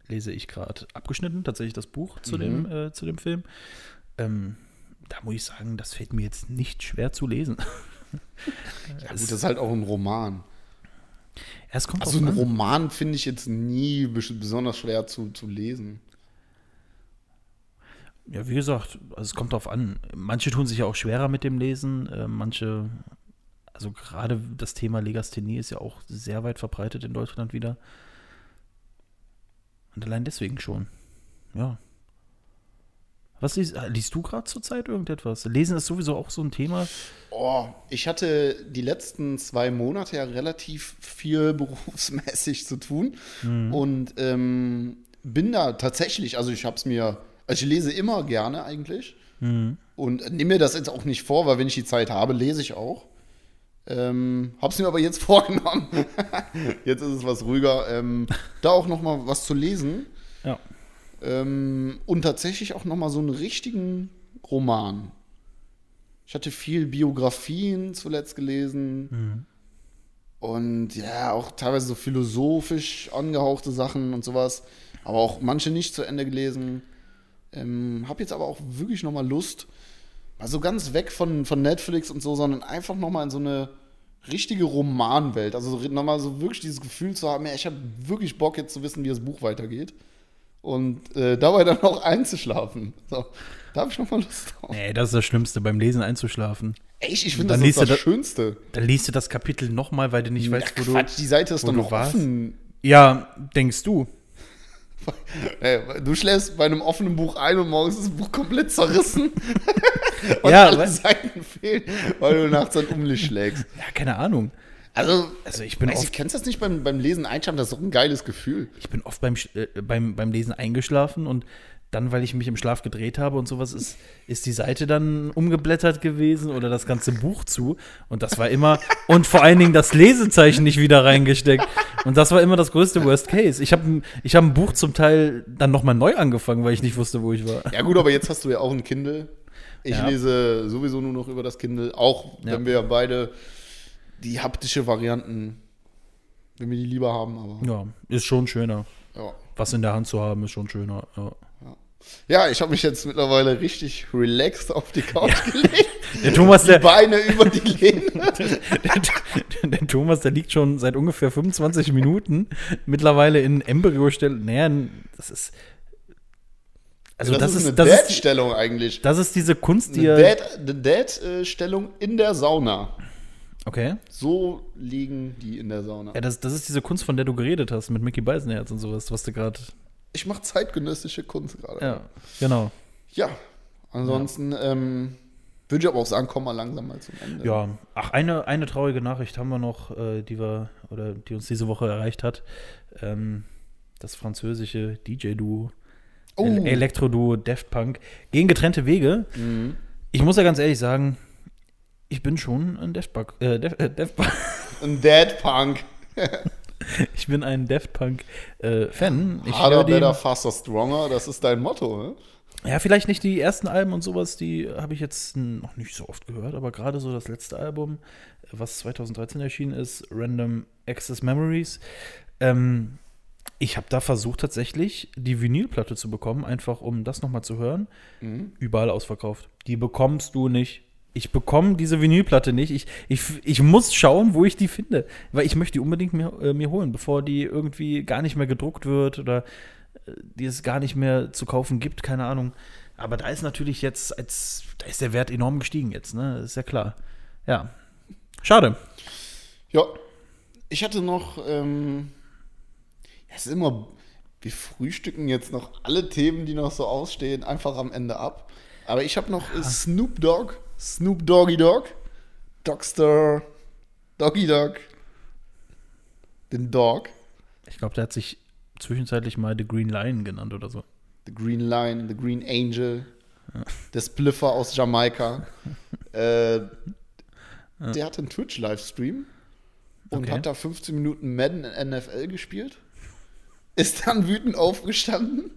lese ich gerade abgeschnitten, tatsächlich das Buch zu, dem, äh, zu dem Film. Ähm, da muss ich sagen, das fällt mir jetzt nicht schwer zu lesen. Ja, gut, das ist halt auch ein Roman. Also drauf ein an. Roman finde ich jetzt nie bes- besonders schwer zu, zu lesen. Ja, wie gesagt, also es kommt drauf an. Manche tun sich ja auch schwerer mit dem Lesen, äh, manche, also gerade das Thema Legasthenie ist ja auch sehr weit verbreitet in Deutschland wieder. Und allein deswegen schon. Ja. Was liest, äh, liest du gerade zurzeit irgendetwas? Lesen ist sowieso auch so ein Thema. Oh, ich hatte die letzten zwei Monate ja relativ viel berufsmäßig zu tun und ähm, bin da tatsächlich, also ich habe es mir, also ich lese immer gerne eigentlich und nehme mir das jetzt auch nicht vor, weil wenn ich die Zeit habe, lese ich auch. Ähm, hab's mir aber jetzt vorgenommen. jetzt ist es was ruhiger. Ähm, da auch noch mal was zu lesen. Ja. Ähm, und tatsächlich auch noch mal so einen richtigen Roman. Ich hatte viel Biografien zuletzt gelesen. Und ja, auch teilweise so philosophisch angehauchte Sachen und sowas. Aber auch manche nicht zu Ende gelesen. Ähm, hab jetzt aber auch wirklich noch mal Lust, mal so ganz weg von, von Netflix und so, sondern einfach noch mal in so eine richtige Romanwelt. Also so, noch mal so wirklich dieses Gefühl zu haben, ja, ich habe wirklich Bock jetzt zu wissen, wie das Buch weitergeht. Und äh, dabei dann auch einzuschlafen. So, da habe ich noch mal Lust drauf. Nee, das ist das Schlimmste, beim Lesen einzuschlafen. Echt, ich finde, das ist du das da- Schönste. Dann liest du das Kapitel nochmal, weil du nicht weißt, wo du. Quatsch, die Seite ist doch du noch warst. offen. Ja, denkst du. Ey, du schläfst bei einem offenen Buch ein und morgens ist das Buch komplett zerrissen. und Ja, alle was- Seiten fehlen, weil du nachts ein Umlicht schlägst. Ja, keine Ahnung. Also, Also ich bin weiß ich, oft, kennst du das nicht beim, beim Lesen einschlafen? Das ist doch ein geiles Gefühl. ich bin oft beim, äh, beim, beim Lesen eingeschlafen und dann, weil ich mich im Schlaf gedreht habe und sowas, ist, ist die Seite dann umgeblättert gewesen oder das ganze Buch zu. Und das war immer, und vor allen Dingen das Lesezeichen nicht wieder reingesteckt. Und das war immer das größte Worst Case. Ich habe ich hab ein Buch zum Teil dann nochmal neu angefangen, weil ich nicht wusste, wo ich war. Ja, gut, aber jetzt hast du ja auch ein Kindle. Ich Ja. lese sowieso nur noch über das Kindle, auch Ja. wenn wir beide die haptische Varianten, wenn wir die lieber haben, aber Ja, ist schon schöner. ja. Was in der Hand zu haben, ist schon schöner. Ja. Ja, ich habe mich jetzt mittlerweile richtig relaxed auf die Couch gelegt. Der Thomas, Die der, Beine über die Lehne. der, der Thomas, der liegt schon seit ungefähr 25 Minuten mittlerweile in Embryo-Stellung. Naja, das ist. Also, das, ist, eine das, ist, Dad-Stellung eigentlich. das ist diese Kunst, die Eine. Dad- eine Dad-Stellung in der Sauna. Okay. So liegen die in der Sauna. Ja, das, das ist diese Kunst, von der du geredet hast, mit Mickey Beisenherz und sowas, was du gerade. Ich mache zeitgenössische Kunst gerade. Ja, genau. Ja, ansonsten, ähm, Würde ich aber auch sagen, komm mal langsam mal zum Ende. Ja, ach, eine, eine traurige Nachricht haben wir noch, äh, die wir, oder die uns diese Woche erreicht hat. Ähm, das französische DJ-Duo, Oh. El Elektro-Duo Daft Punk, gehen getrennte Wege. Mhm. Ich muss ja ganz ehrlich sagen, ich bin schon ein Daft Punk, äh, Def, äh, Punk Ein Dead Punk. ich bin ein Daft Punk äh, Fan. Ich Harder, better, faster, stronger. Das ist dein Motto, ne? Ja, vielleicht nicht die ersten Alben und sowas, die habe ich jetzt noch nicht so oft gehört, aber gerade so das letzte Album, was 2013 erschienen ist, Random Access Memories. Ähm, ich habe da versucht tatsächlich die Vinylplatte zu bekommen, einfach um das nochmal zu hören. Überall ausverkauft. Die bekommst du nicht. Ich bekomme diese Vinylplatte nicht. Ich, ich, ich muss schauen, wo ich die finde. Weil ich möchte die unbedingt mir, äh, mir holen, bevor die irgendwie gar nicht mehr gedruckt wird oder äh, die es gar nicht mehr zu kaufen gibt, keine Ahnung. Aber da ist natürlich jetzt, als, da ist der Wert enorm gestiegen jetzt, ne? Ist ja klar. Ja. Schade. Ja. Ich hatte noch, ähm, ja, es ist immer, wir frühstücken jetzt noch alle Themen, die noch so ausstehen, einfach am Ende ab. Aber ich habe noch äh, Snoop Dogg, Snoop Doggy Dogg, Dogster, Doggy Dogg, den Dog, Ich glaube, der hat sich zwischenzeitlich mal The Green Lion genannt oder so. The Green Lion, The Green Angel, der Spliffer aus Jamaika. äh, Der hatte einen Twitch-Livestream und Okay. hat da 15 Minuten Madden in NFL gespielt. Ist dann wütend aufgestanden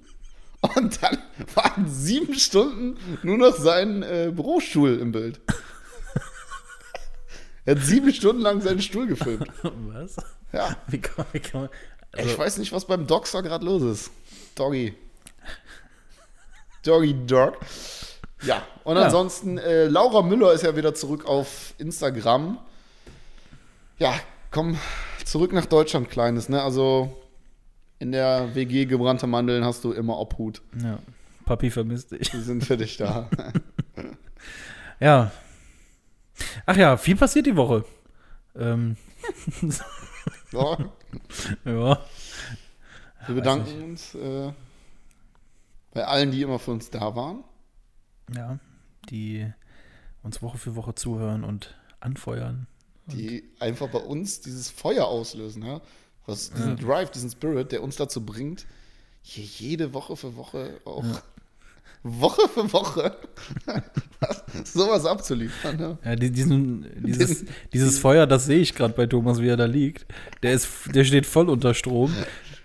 und dann waren sieben Stunden nur noch sein äh, Bürostuhl im Bild. er hat sieben Stunden lang seinen Stuhl gefilmt. Was? Ja, Wie kann, wie kann man. ich Also, weiß nicht, was beim Dogster gerade los ist. Doggy. Doggy Dog. Ja, und Ja. ansonsten, äh, Laura Müller ist ja wieder zurück auf Instagram. Ja, komm zurück nach Deutschland, Kleines, ne? Also in der WG gebrannte Mandeln hast du immer Obhut. ja. Papi vermisst dich. Die sind für dich da. Ja. Ach ja, viel passiert die Woche. Ähm, ja, ja. wir bedanken uns äh, bei allen, die immer für uns da waren. Ja. Die uns Woche für Woche zuhören und anfeuern. die einfach bei uns dieses Feuer auslösen, ja? Was diesen Drive, diesen Spirit, der uns dazu bringt, hier jede Woche für Woche auch Woche für Woche sowas abzuliefern. Ja? Ja, die, diesen, dieses, dieses Feuer, das sehe ich gerade bei Thomas, wie er da liegt. Der, ist, der steht voll unter Strom.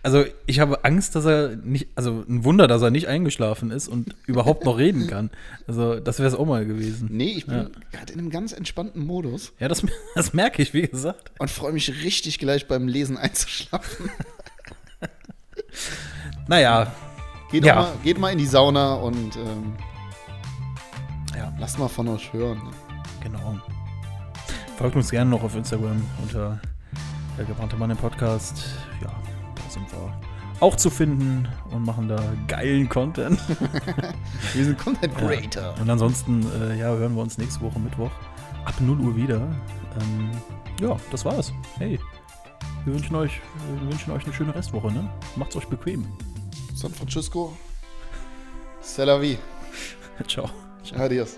Also ich habe Angst, dass er nicht, also ein Wunder, dass er nicht eingeschlafen ist und überhaupt noch reden kann. Also das wäre es auch mal gewesen. Nee, ich bin gerade in einem ganz entspannten Modus Ja, das, das merke ich, wie gesagt. und freue mich richtig gleich beim Lesen einzuschlafen. Naja, Geht, Ja. mal, geht mal in die Sauna und ähm, ja, lasst mal von euch hören. genau. Folgt uns gerne noch auf Instagram unter der gebrannte Mann im Podcast. Ja, sind wir auch zu finden und machen da geilen Content. Wir sind Content Creator. Und ansonsten, äh, ja, hören wir uns nächste Woche Mittwoch ab 0 Uhr wieder. Ähm, ja, das war's. Hey, wir wünschen euch, wir wünschen euch eine schöne Restwoche, ne? Macht's euch bequem. San Francisco. C'est la vie. Ciao. Adios.